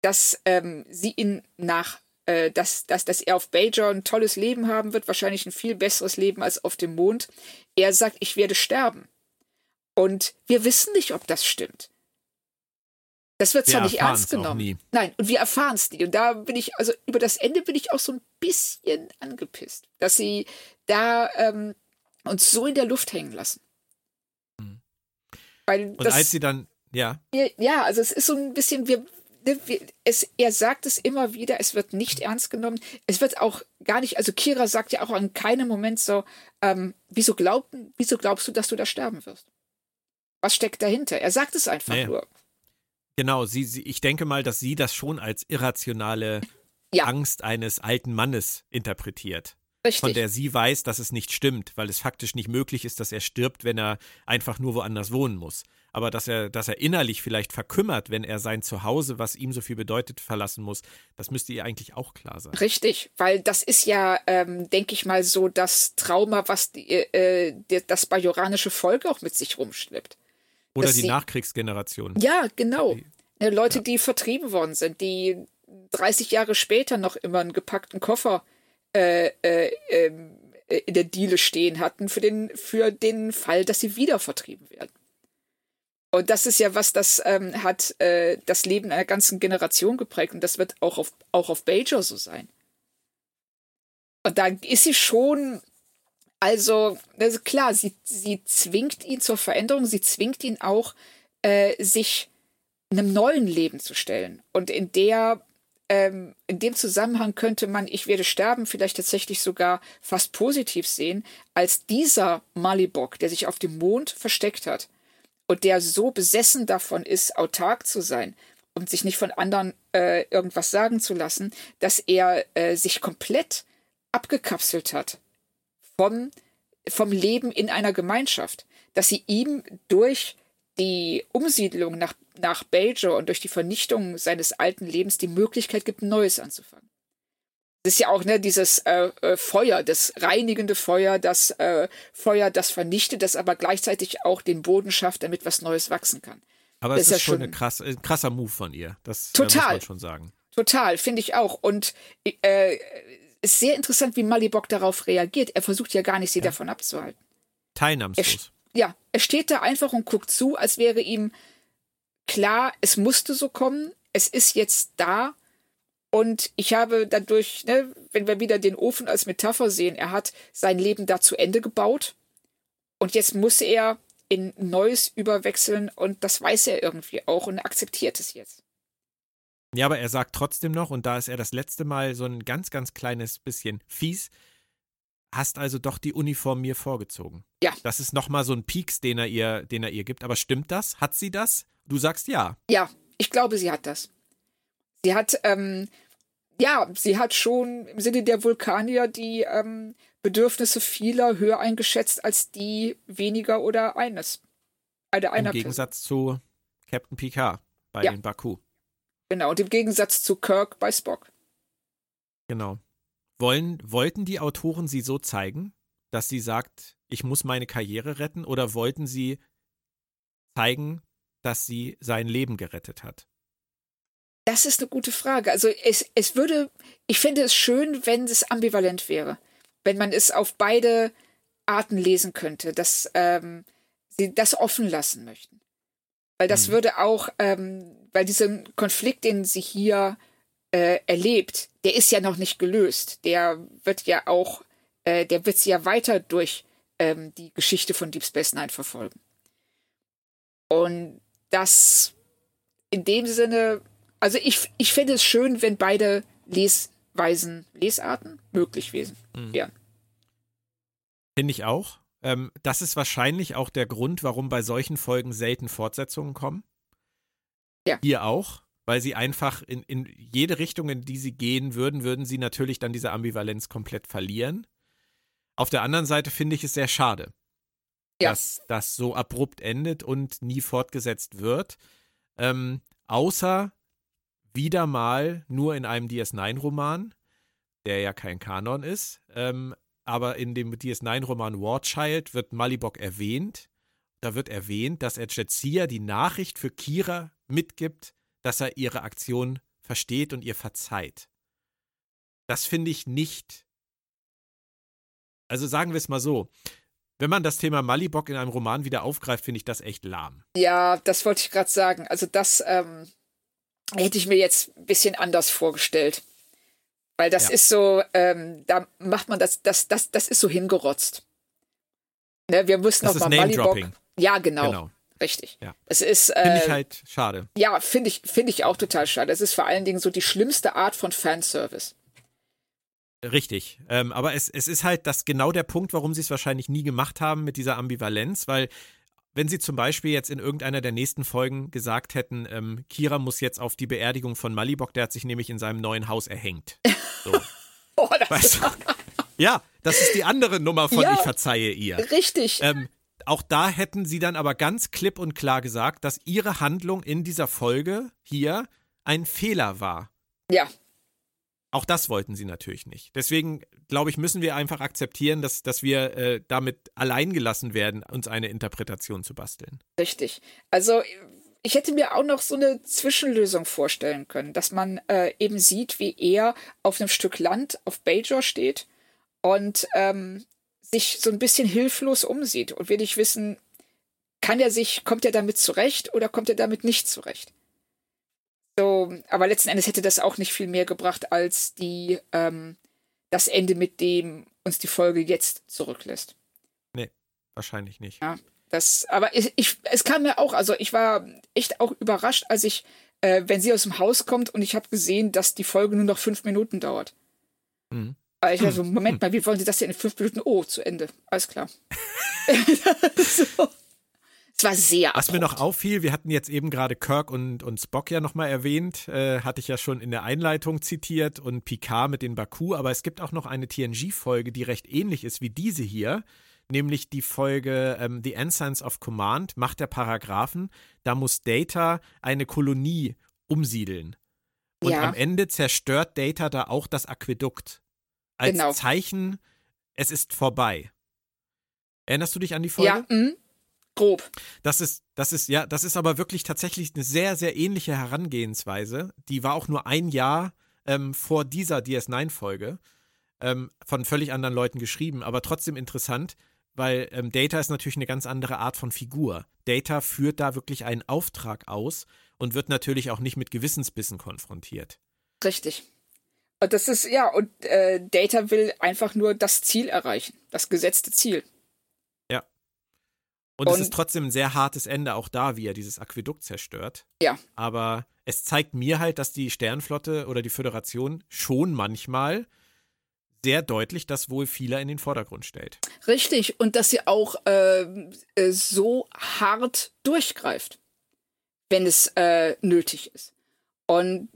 dass ähm, sie ihn nach, äh, dass, dass, dass er auf Bajor ein tolles Leben haben wird, wahrscheinlich ein viel besseres Leben als auf dem Mond. Er sagt, ich werde sterben. Und wir wissen nicht, ob das stimmt. Das wird zwar nicht ernst genommen. Nein, und wir erfahren es nie. Und da bin ich, also über das Ende bin ich auch so ein bisschen angepisst, dass sie da ähm, uns so in der Luft hängen lassen. Hm. Weil und das, als sie dann, ja. Ja, also es ist so ein bisschen, wir, ne, wir, es, er sagt es immer wieder, es wird nicht ernst genommen. Es wird auch gar nicht, also Kira sagt ja auch an keinem Moment so, ähm, wieso, glaub, wieso glaubst du, dass du da sterben wirst? Was steckt dahinter? Er sagt es einfach nee. nur. Genau, sie, sie, ich denke mal, dass sie das schon als irrationale ja. Angst eines alten Mannes interpretiert. Richtig. Von der sie weiß, dass es nicht stimmt, weil es faktisch nicht möglich ist, dass er stirbt, wenn er einfach nur woanders wohnen muss. Aber dass er, dass er innerlich vielleicht verkümmert, wenn er sein Zuhause, was ihm so viel bedeutet, verlassen muss, das müsste ihr eigentlich auch klar sein. Richtig, weil das ist ja, ähm, denke ich mal, so das Trauma, was die, äh, das bajoranische Volk auch mit sich rumschleppt. Oder die sie, Nachkriegsgeneration. Ja, genau. Die, ne, Leute, ja. die vertrieben worden sind, die 30 Jahre später noch immer einen gepackten Koffer äh, äh, ähm, äh, in der Diele stehen hatten für den, für den Fall, dass sie wieder vertrieben werden. Und das ist ja was, das ähm, hat äh, das Leben einer ganzen Generation geprägt und das wird auch auf, auch auf Bajor so sein. Und da ist sie schon also, also klar, sie, sie zwingt ihn zur Veränderung, sie zwingt ihn auch, äh, sich einem neuen Leben zu stellen. Und in der, ähm, in dem Zusammenhang könnte man, ich werde sterben, vielleicht tatsächlich sogar fast positiv sehen, als dieser Malibok, der sich auf dem Mond versteckt hat und der so besessen davon ist, autark zu sein und sich nicht von anderen äh, irgendwas sagen zu lassen, dass er äh, sich komplett abgekapselt hat vom, vom Leben in einer Gemeinschaft, dass sie ihm durch die Umsiedlung nach, nach Bajor und durch die Vernichtung seines alten Lebens die Möglichkeit gibt, Neues anzufangen. Das ist ja auch ne, dieses äh, äh, Feuer, das reinigende Feuer, das äh, Feuer, das vernichtet, das aber gleichzeitig auch den Boden schafft, damit was Neues wachsen kann. Aber das es ist, ja schon ein krass, ein krasser Move von ihr. Das total, muss man schon sagen. Total, finde ich auch. Und äh, ist sehr interessant, wie Malibok darauf reagiert. Er versucht ja gar nicht, sie ja. davon abzuhalten. Teilnahmslos. Er, ja, er steht da einfach und guckt zu, als wäre ihm klar, es musste so kommen, es ist jetzt da. Und ich habe dadurch, ne, wenn wir wieder den Ofen als Metapher sehen, er hat sein Leben da zu Ende gebaut. Und jetzt muss er in Neues überwechseln und das weiß er irgendwie auch und akzeptiert es jetzt. Ja, aber er sagt trotzdem noch, und da ist er das letzte Mal so ein ganz, ganz kleines bisschen fies, hast also doch die Uniform mir vorgezogen. Ja. Das ist nochmal so ein Pieks, den er ihr, den er ihr gibt. Aber stimmt das? Hat sie das? Du sagst ja. Ja, ich glaube, sie hat das. Sie hat, ähm, ja, sie hat schon im Sinne der Vulkanier die ähm, Bedürfnisse vieler höher eingeschätzt als die weniger oder eines. Eine, Im Gegensatz Person. zu Captain Picard bei ja. den Baku. Genau, und im Gegensatz zu Kirk bei Spock. Genau. Wollen, wollten die Autoren sie so zeigen, dass sie sagt, ich muss meine Karriere retten, oder wollten sie zeigen, dass sie sein Leben gerettet hat? Das ist eine gute Frage. Also es, es würde, ich finde es schön, wenn es ambivalent wäre. Wenn man es auf beide Arten lesen könnte, dass ähm, sie das offen lassen möchten. Weil das mhm. würde auch, ähm, weil dieser Konflikt, den sie hier äh, erlebt, der ist ja noch nicht gelöst. Der wird ja auch, äh, der wird sie ja weiter durch ähm, die Geschichte von Deep Space Nine verfolgen. Und das in dem Sinne, also ich, ich fände es schön, wenn beide Lesweisen, Lesarten möglich wären. Mhm. Finde ich auch. Ähm, das ist wahrscheinlich auch der Grund, warum bei solchen Folgen selten Fortsetzungen kommen. Ja. Hier auch, weil sie einfach in, in jede Richtung, in die sie gehen würden, würden sie natürlich dann diese Ambivalenz komplett verlieren. Auf der anderen Seite finde ich es sehr schade, ja. dass das so abrupt endet und nie fortgesetzt wird. Ähm, außer wieder mal nur in einem DS9-Roman, der ja kein Kanon ist. Ähm, aber in dem DS9-Roman War Child wird Malibok erwähnt. Da wird erwähnt, dass er Jetsia die Nachricht für Kira mitgibt, dass er ihre Aktion versteht und ihr verzeiht. Das finde ich nicht. Also sagen wir es mal so. Wenn man das Thema Malibok in einem Roman wieder aufgreift, finde ich das echt lahm. Ja, das wollte ich gerade sagen. Also das, ähm, hätte ich mir jetzt ein bisschen anders vorgestellt. Weil das ja. ist so, ähm, da macht man das, das, das, das ist so hingerotzt. Ne, wir müssen das noch mal Malibok. Ja, genau. genau. Richtig. Ja. Es ist. Äh, finde ich halt schade. Ja, finde ich, finde ich auch total schade. Es ist vor allen Dingen so die schlimmste Art von Fanservice. Richtig. Ähm, aber es, es ist halt das genau der Punkt, warum sie es wahrscheinlich nie gemacht haben mit dieser Ambivalenz, weil wenn sie zum Beispiel jetzt in irgendeiner der nächsten Folgen gesagt hätten, ähm, Kira muss jetzt auf die Beerdigung von Malibok, der hat sich nämlich in seinem neuen Haus erhängt. So. oh, weißt du? Ja, das ist die andere Nummer von ja, Ich verzeihe ihr. Richtig. Ähm, auch da hätten sie dann aber ganz klipp und klar gesagt, dass ihre Handlung in dieser Folge hier ein Fehler war. Ja. Auch das wollten sie natürlich nicht. Deswegen, glaube ich, müssen wir einfach akzeptieren, dass, dass wir äh, damit allein gelassen werden, uns eine Interpretation zu basteln. Richtig. Also ich hätte mir auch noch so eine Zwischenlösung vorstellen können, dass man äh, eben sieht, wie er auf einem Stück Land auf Bajor steht und ähm, sich so ein bisschen hilflos umsieht und will nicht wissen, kann er sich, kommt er damit zurecht oder kommt er damit nicht zurecht? So, aber letzten Endes hätte das auch nicht viel mehr gebracht als die, ähm, das Ende, mit dem uns die Folge jetzt zurücklässt. Nee, wahrscheinlich nicht. Ja, das, aber ich, ich, es kam mir auch, also ich war echt auch überrascht, als ich, äh, wenn sie aus dem Haus kommt und ich habe gesehen, dass die Folge nur noch fünf Minuten dauert. Mhm. Ich war so, Moment mal, wie wollen Sie das denn in fünf Minuten? Oh, zu Ende. Alles klar. so. Es war sehr Was abrupt. mir noch auffiel, wir hatten jetzt eben gerade Kirk und, und Spock ja nochmal erwähnt, äh, hatte ich ja schon in der Einleitung zitiert und Picard mit den Baku, aber es gibt auch noch eine TNG-Folge, die recht ähnlich ist wie diese hier, nämlich die Folge ähm, The Ensigns of Command, Macht der Paragraphen. Da muss Data eine Kolonie umsiedeln. Und ja. am Ende zerstört Data da auch das Aquädukt. Als genau. Zeichen, es ist vorbei. Erinnerst du dich an die Folge? Ja, mh. Grob. Das ist, das ist, ja, das ist aber wirklich tatsächlich eine sehr, sehr ähnliche Herangehensweise. Die war auch nur ein Jahr ähm, vor dieser DS9-Folge ähm, von völlig anderen Leuten geschrieben, aber trotzdem interessant, weil ähm, Data ist natürlich eine ganz andere Art von Figur. Data führt da wirklich einen Auftrag aus und wird natürlich auch nicht mit Gewissensbissen konfrontiert. Richtig. Und das ist, ja, und äh, Data will einfach nur das Ziel erreichen, das gesetzte Ziel. Und, und, es ist trotzdem ein sehr hartes Ende, auch da, wie er dieses Aquädukt zerstört. Ja. Aber es zeigt mir halt, dass die Sternflotte oder die Föderation schon manchmal sehr deutlich das Wohl vieler in den Vordergrund stellt. Richtig. Und dass sie auch äh, äh so hart durchgreift, wenn es äh, nötig ist. Und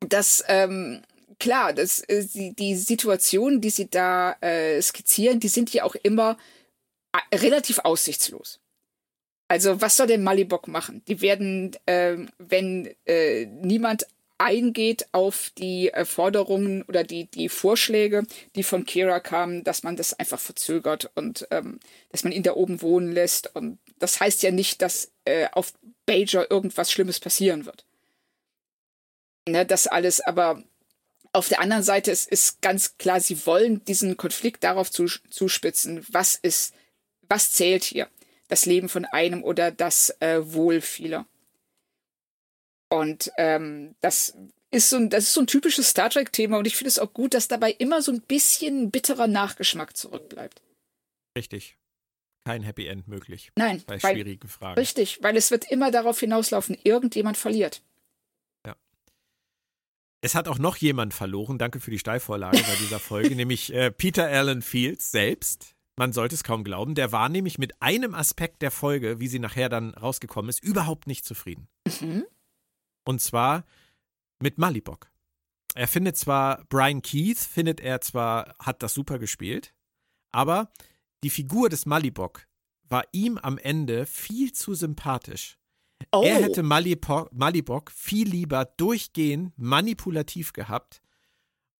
das, ähm, klar, das, äh, die, die Situationen, die sie da äh, skizzieren, die sind ja auch immer relativ aussichtslos. Also was soll denn Malibok machen? Die werden, äh, wenn äh, niemand eingeht auf die äh, Forderungen oder die, die Vorschläge, die von Kira kamen, dass man das einfach verzögert und ähm, dass man ihn da oben wohnen lässt. Und das heißt ja nicht, dass äh, auf Bajor irgendwas Schlimmes passieren wird. Ne, das alles, aber auf der anderen Seite es ist ganz klar, sie wollen diesen Konflikt darauf zuspitzen, was ist was zählt hier? Das Leben von einem oder das äh, Wohl vieler? Und ähm, das ist so ein, das ist so ein typisches Star Trek-Thema und ich finde es auch gut, dass dabei immer so ein bisschen bitterer Nachgeschmack zurückbleibt. Richtig. Kein Happy End möglich. Nein. Bei weil, schwierigen Fragen. Richtig, weil es wird immer darauf hinauslaufen, irgendjemand verliert. Es hat auch noch jemand verloren, danke für die Steilvorlage bei dieser Folge, nämlich äh, Peter Allen Fields selbst. Man sollte es kaum glauben. Der war nämlich mit einem Aspekt der Folge, wie sie nachher dann rausgekommen ist, überhaupt nicht zufrieden. Mhm. Und zwar mit Malibok. Er findet zwar, Brian Keith findet er zwar, hat das super gespielt, aber die Figur des Malibok war ihm am Ende viel zu sympathisch. Oh. Er hätte Malibok, Malibok viel lieber durchgehend manipulativ gehabt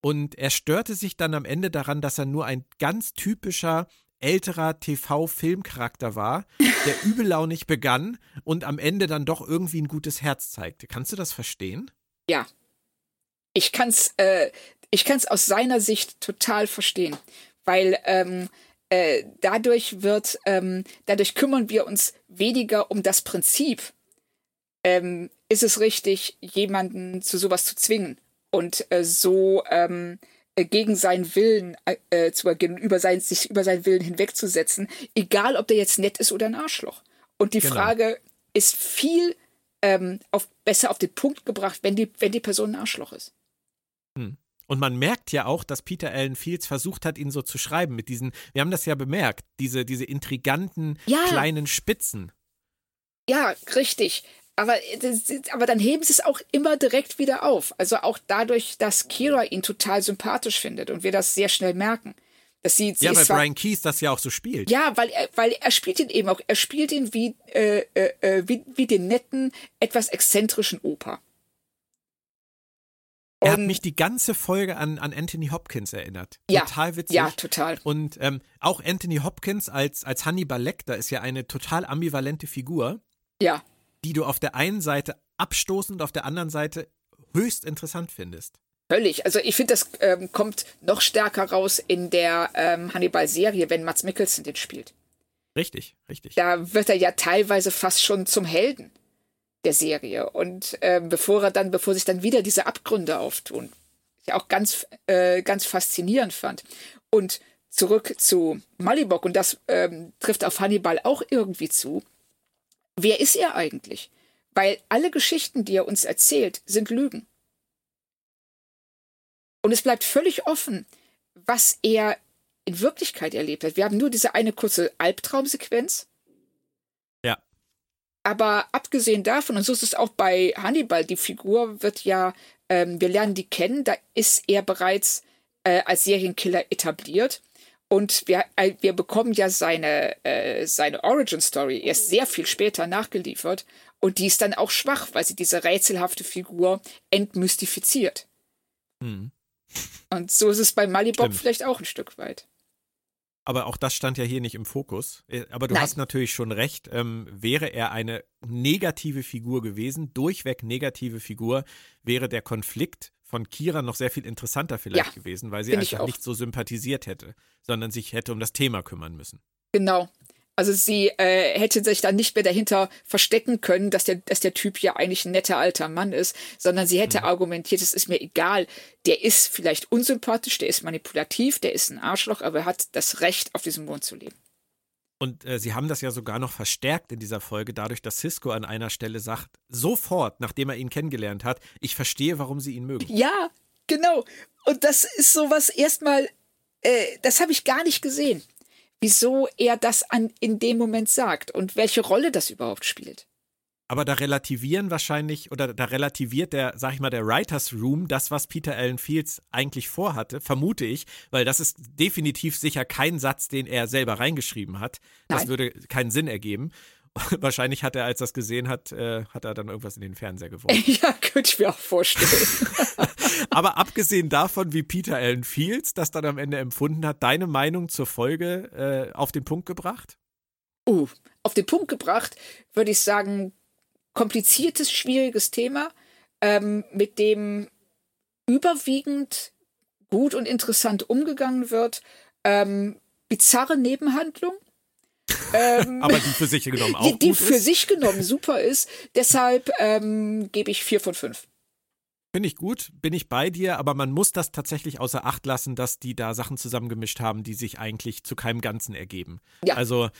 und er störte sich dann am Ende daran, dass er nur ein ganz typischer älterer TV-Filmcharakter war, der übellaunig begann und am Ende dann doch irgendwie ein gutes Herz zeigte. Kannst du das verstehen? Ja. Ich kann's, äh, ich kann's aus seiner Sicht total verstehen, weil ähm, äh, dadurch wird, ähm, dadurch kümmern wir uns weniger um das Prinzip, ähm, ist es richtig, jemanden zu sowas zu zwingen und äh, so ähm, äh, gegen seinen Willen äh, äh, zu agieren, über sein, sich über seinen Willen hinwegzusetzen, egal ob der jetzt nett ist oder ein Arschloch. Und die genau. Frage ist viel ähm, auf, besser auf den Punkt gebracht, wenn die, wenn die Person ein Arschloch ist. Hm. Und man merkt ja auch, dass Peter Allen Fields versucht hat, ihn so zu schreiben mit diesen, wir haben das ja bemerkt, diese, diese intriganten ja. kleinen Spitzen. Ja, richtig. Aber, aber dann heben sie es auch immer direkt wieder auf. Also auch dadurch, dass Kira ihn total sympathisch findet und wir das sehr schnell merken. Dass sie, sie ja, weil Brian Keys das ja auch so spielt. Ja, weil er, weil er spielt ihn eben auch, er spielt ihn wie, äh, äh, äh wie, wie den netten, etwas exzentrischen Opa. Er hat mich die ganze Folge an, an Anthony Hopkins erinnert. Ja, total witzig. Ja, total. Und ähm, auch Anthony Hopkins als, als Hannibal Lecter ist ja eine total ambivalente Figur. Ja. Die du auf der einen Seite abstoßend auf der anderen Seite höchst interessant findest. Völlig. Also ich finde, das ähm, kommt noch stärker raus in der ähm, Hannibal-Serie, wenn Mats Mikkelsen den spielt. Richtig, richtig. Da wird er ja teilweise fast schon zum Helden der Serie. Und äh, bevor er dann, bevor sich dann wieder diese Abgründe auftun, ich auch ganz, äh, ganz faszinierend fand. Und zurück zu Malibok, und das ähm, trifft auf Hannibal auch irgendwie zu. Wer ist er eigentlich? Weil alle Geschichten, die er uns erzählt, sind Lügen. Und es bleibt völlig offen, was er in Wirklichkeit erlebt hat. Wir haben nur diese eine kurze Albtraumsequenz, aber abgesehen davon, und so ist es auch bei Hannibal, die Figur wird ja, ähm, wir lernen die kennen, da ist er bereits äh, als Serienkiller etabliert. Und wir, äh, wir bekommen ja seine, äh, seine Origin-Story erst sehr viel später nachgeliefert. Und die ist dann auch schwach, weil sie diese rätselhafte Figur entmystifiziert. Hm. Und so ist es bei Malibok vielleicht auch ein Stück weit aber auch das stand ja hier nicht im Fokus. Äh, aber du Nein. hast natürlich schon recht. Ähm, wäre er eine negative Figur gewesen, durchweg negative Figur, wäre der Konflikt von Kira noch sehr viel interessanter vielleicht ja, gewesen, weil sie einfach nicht so sympathisiert hätte, sondern sich hätte um das Thema kümmern müssen. Genau. Also sie äh, hätte sich dann nicht mehr dahinter verstecken können, dass der, dass der Typ ja eigentlich ein netter alter Mann ist, sondern sie hätte mhm. argumentiert, es ist mir egal, der ist vielleicht unsympathisch, der ist manipulativ, der ist ein Arschloch, aber er hat das Recht, auf diesem Mond zu leben. Und äh, sie haben das ja sogar noch verstärkt in dieser Folge, dadurch, dass Cisco an einer Stelle sagt, sofort, nachdem er ihn kennengelernt hat, ich verstehe, warum sie ihn mögen. Ja, genau. Und das ist sowas erstmal, äh, das habe ich gar nicht gesehen wieso er das an, in dem Moment sagt und welche Rolle das überhaupt spielt. Aber da relativieren wahrscheinlich, oder da relativiert der, sag ich mal, der Writers Room das, was Peter Allen Fields eigentlich vorhatte, vermute ich, weil das ist definitiv sicher kein Satz, den er selber reingeschrieben hat. Das Nein. würde keinen Sinn ergeben. Wahrscheinlich hat er, als er das gesehen hat, äh, hat er dann irgendwas in den Fernseher geworfen. Ja, könnte ich mir auch vorstellen. Aber abgesehen davon, wie Peter Allen Fields das dann am Ende empfunden hat, deine Meinung zur Folge äh, auf den Punkt gebracht? Uh, auf den Punkt gebracht würde ich sagen, kompliziertes, schwieriges Thema, ähm, mit dem überwiegend gut und interessant umgegangen wird. Ähm, bizarre Nebenhandlung, ähm, Aber die für sich genommen auch. Die, die für ist. sich genommen super ist. Deshalb ähm, gebe ich vier von fünf. Finde ich gut, bin ich bei dir, aber man muss das tatsächlich außer Acht lassen, dass die da Sachen zusammengemischt haben, die sich eigentlich zu keinem Ganzen ergeben. Ja. Also,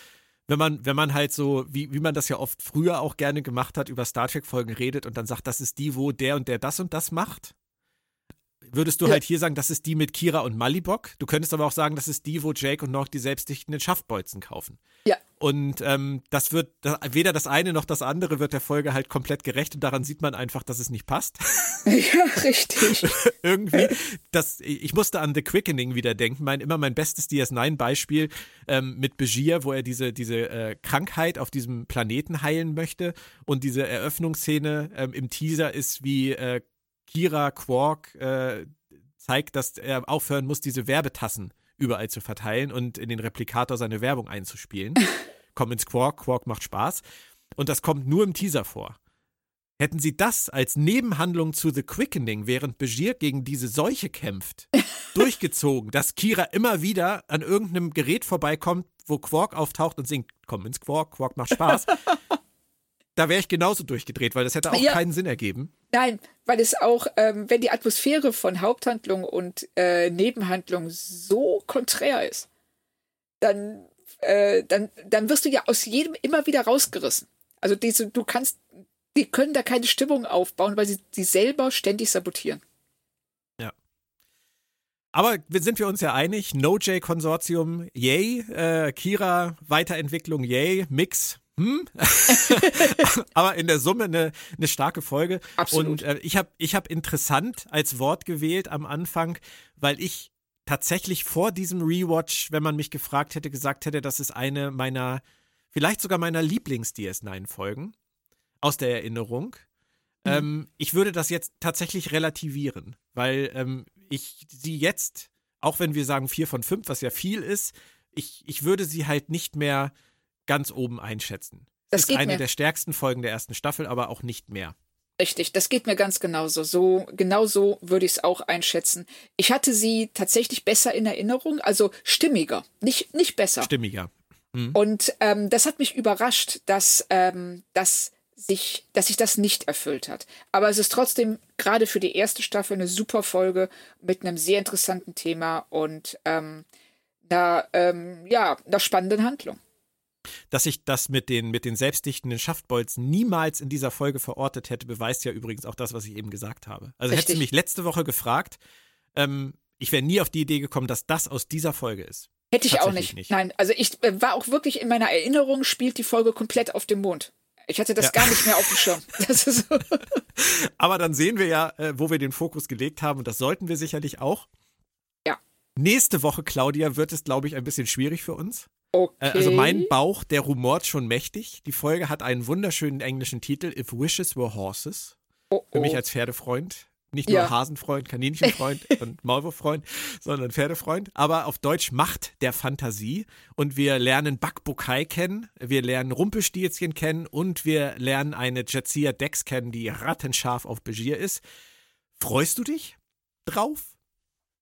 wenn man, wenn man halt so, wie, wie man das ja oft früher auch gerne gemacht hat, über Star Trek-Folgen redet und dann sagt, das ist die, wo der und der das und das macht, würdest du ja. halt hier sagen, das ist die mit Kira und Malibok. Du könntest aber auch sagen, das ist die, wo Jake und noch die selbstdichtenden Schaftbolzen kaufen. Ja. Und ähm, das wird, weder das eine noch das andere wird der Folge halt komplett gerecht und daran sieht man einfach, dass es nicht passt. Ja, richtig. Irgendwie, das, ich musste an The Quickening wieder denken, mein, immer mein bestes DS9-Beispiel ähm, mit Begier, wo er diese, diese äh, Krankheit auf diesem Planeten heilen möchte und diese Eröffnungsszene ähm, im Teaser ist wie äh, Kira Quark äh, zeigt, dass er aufhören muss, diese Werbetassen überall zu verteilen und in den Replikator seine Werbung einzuspielen. Komm ins Quark, Quark macht Spaß. Und das kommt nur im Teaser vor. Hätten sie das als Nebenhandlung zu The Quickening, während Begier gegen diese Seuche kämpft, durchgezogen, dass Kira immer wieder an irgendeinem Gerät vorbeikommt, wo Quark auftaucht und singt, komm ins Quark, Quark macht Spaß, da wäre ich genauso durchgedreht, weil das hätte auch ja. keinen Sinn ergeben. Nein, weil es auch, ähm, wenn die Atmosphäre von Haupthandlung und äh, Nebenhandlung so konträr ist, dann, äh, dann, dann wirst du ja aus jedem immer wieder rausgerissen. Also diese, du kannst, die können da keine Stimmung aufbauen, weil sie sie selber ständig sabotieren. Ja. Aber sind wir uns ja einig, No-J-Konsortium, yay, äh, Kira, Weiterentwicklung, yay, Mix, hm? aber in der Summe eine, eine starke Folge. Absolut. Und äh, ich habe ich hab interessant als Wort gewählt am Anfang, weil ich tatsächlich vor diesem Rewatch, wenn man mich gefragt hätte, gesagt hätte, das ist eine meiner, vielleicht sogar meiner Lieblings-DS9-Folgen aus der Erinnerung. Mhm. Ähm, ich würde das jetzt tatsächlich relativieren, weil ähm, ich sie jetzt, auch wenn wir sagen vier von fünf, was ja viel ist, ich, ich würde sie halt nicht mehr ganz oben einschätzen. Das ist eine mir. der stärksten Folgen der ersten Staffel, aber auch nicht mehr. Richtig, das geht mir ganz genauso. So, genauso würde ich es auch einschätzen. Ich hatte sie tatsächlich besser in Erinnerung, also stimmiger, nicht, nicht besser. Stimmiger. Mhm. Und ähm, das hat mich überrascht, dass, ähm, dass, sich, dass sich das nicht erfüllt hat. Aber es ist trotzdem gerade für die erste Staffel eine super Folge mit einem sehr interessanten Thema und ähm, einer, ähm, ja, einer spannenden Handlung. Dass ich das mit den, mit den selbstdichtenden Schaftbolzen niemals in dieser Folge verortet hätte, beweist ja übrigens auch das, was ich eben gesagt habe. Also hätte sie mich letzte Woche gefragt, ähm, ich wäre nie auf die Idee gekommen, dass das aus dieser Folge ist. Hätte ich auch nicht. nicht. Nein, also ich äh, war auch wirklich in meiner Erinnerung, spielt die Folge komplett auf dem Mond. Ich hatte das ja. gar nicht mehr auf dem Schirm. So. Aber dann sehen wir ja, äh, wo wir den Fokus gelegt haben, und das sollten wir sicherlich auch. Ja. Nächste Woche, Claudia, wird es, glaube ich, ein bisschen schwierig für uns. Okay. Äh, also mein Bauch, der rumort schon mächtig. Die Folge hat einen wunderschönen englischen Titel, If Wishes Were Horses. Oh, oh. Für mich als Pferdefreund. Nicht nur ja. Hasenfreund, Kaninchenfreund und Maulwurffreund, sondern Pferdefreund. Aber auf Deutsch Macht der Fantasie. Und wir lernen Bakbukai kennen, wir lernen Rumpelstilzchen kennen und wir lernen eine Jetsia Dex kennen, die rattenscharf auf Begier ist. Freust du dich drauf?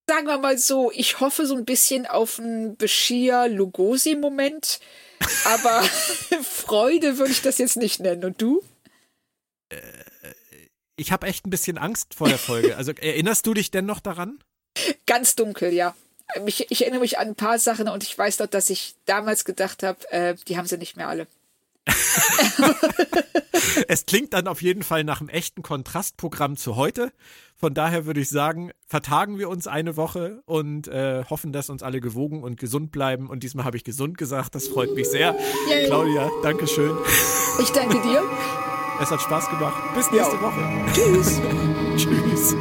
Sagen wir mal so, ich hoffe so ein bisschen auf einen Bashir-Lugosi-Moment, aber Freude würde ich das jetzt nicht nennen. Und du? Äh, ich habe echt ein bisschen Angst vor der Folge. Also erinnerst du dich denn noch daran? Ganz dunkel, ja. Ich, ich erinnere mich an ein paar Sachen und ich weiß doch, dass ich damals gedacht habe, äh, die haben sie nicht mehr alle. es klingt dann auf jeden Fall nach einem echten Kontrastprogramm zu heute. Von daher würde ich sagen, vertagen wir uns eine Woche und äh, hoffen, dass uns alle gewogen und gesund bleiben. Und diesmal habe ich gesund gesagt, das freut mich sehr. Yay. Claudia, danke schön. Ich danke dir. Es hat Spaß gemacht. Bis nächste ja. Woche. Tschüss. Tschüss.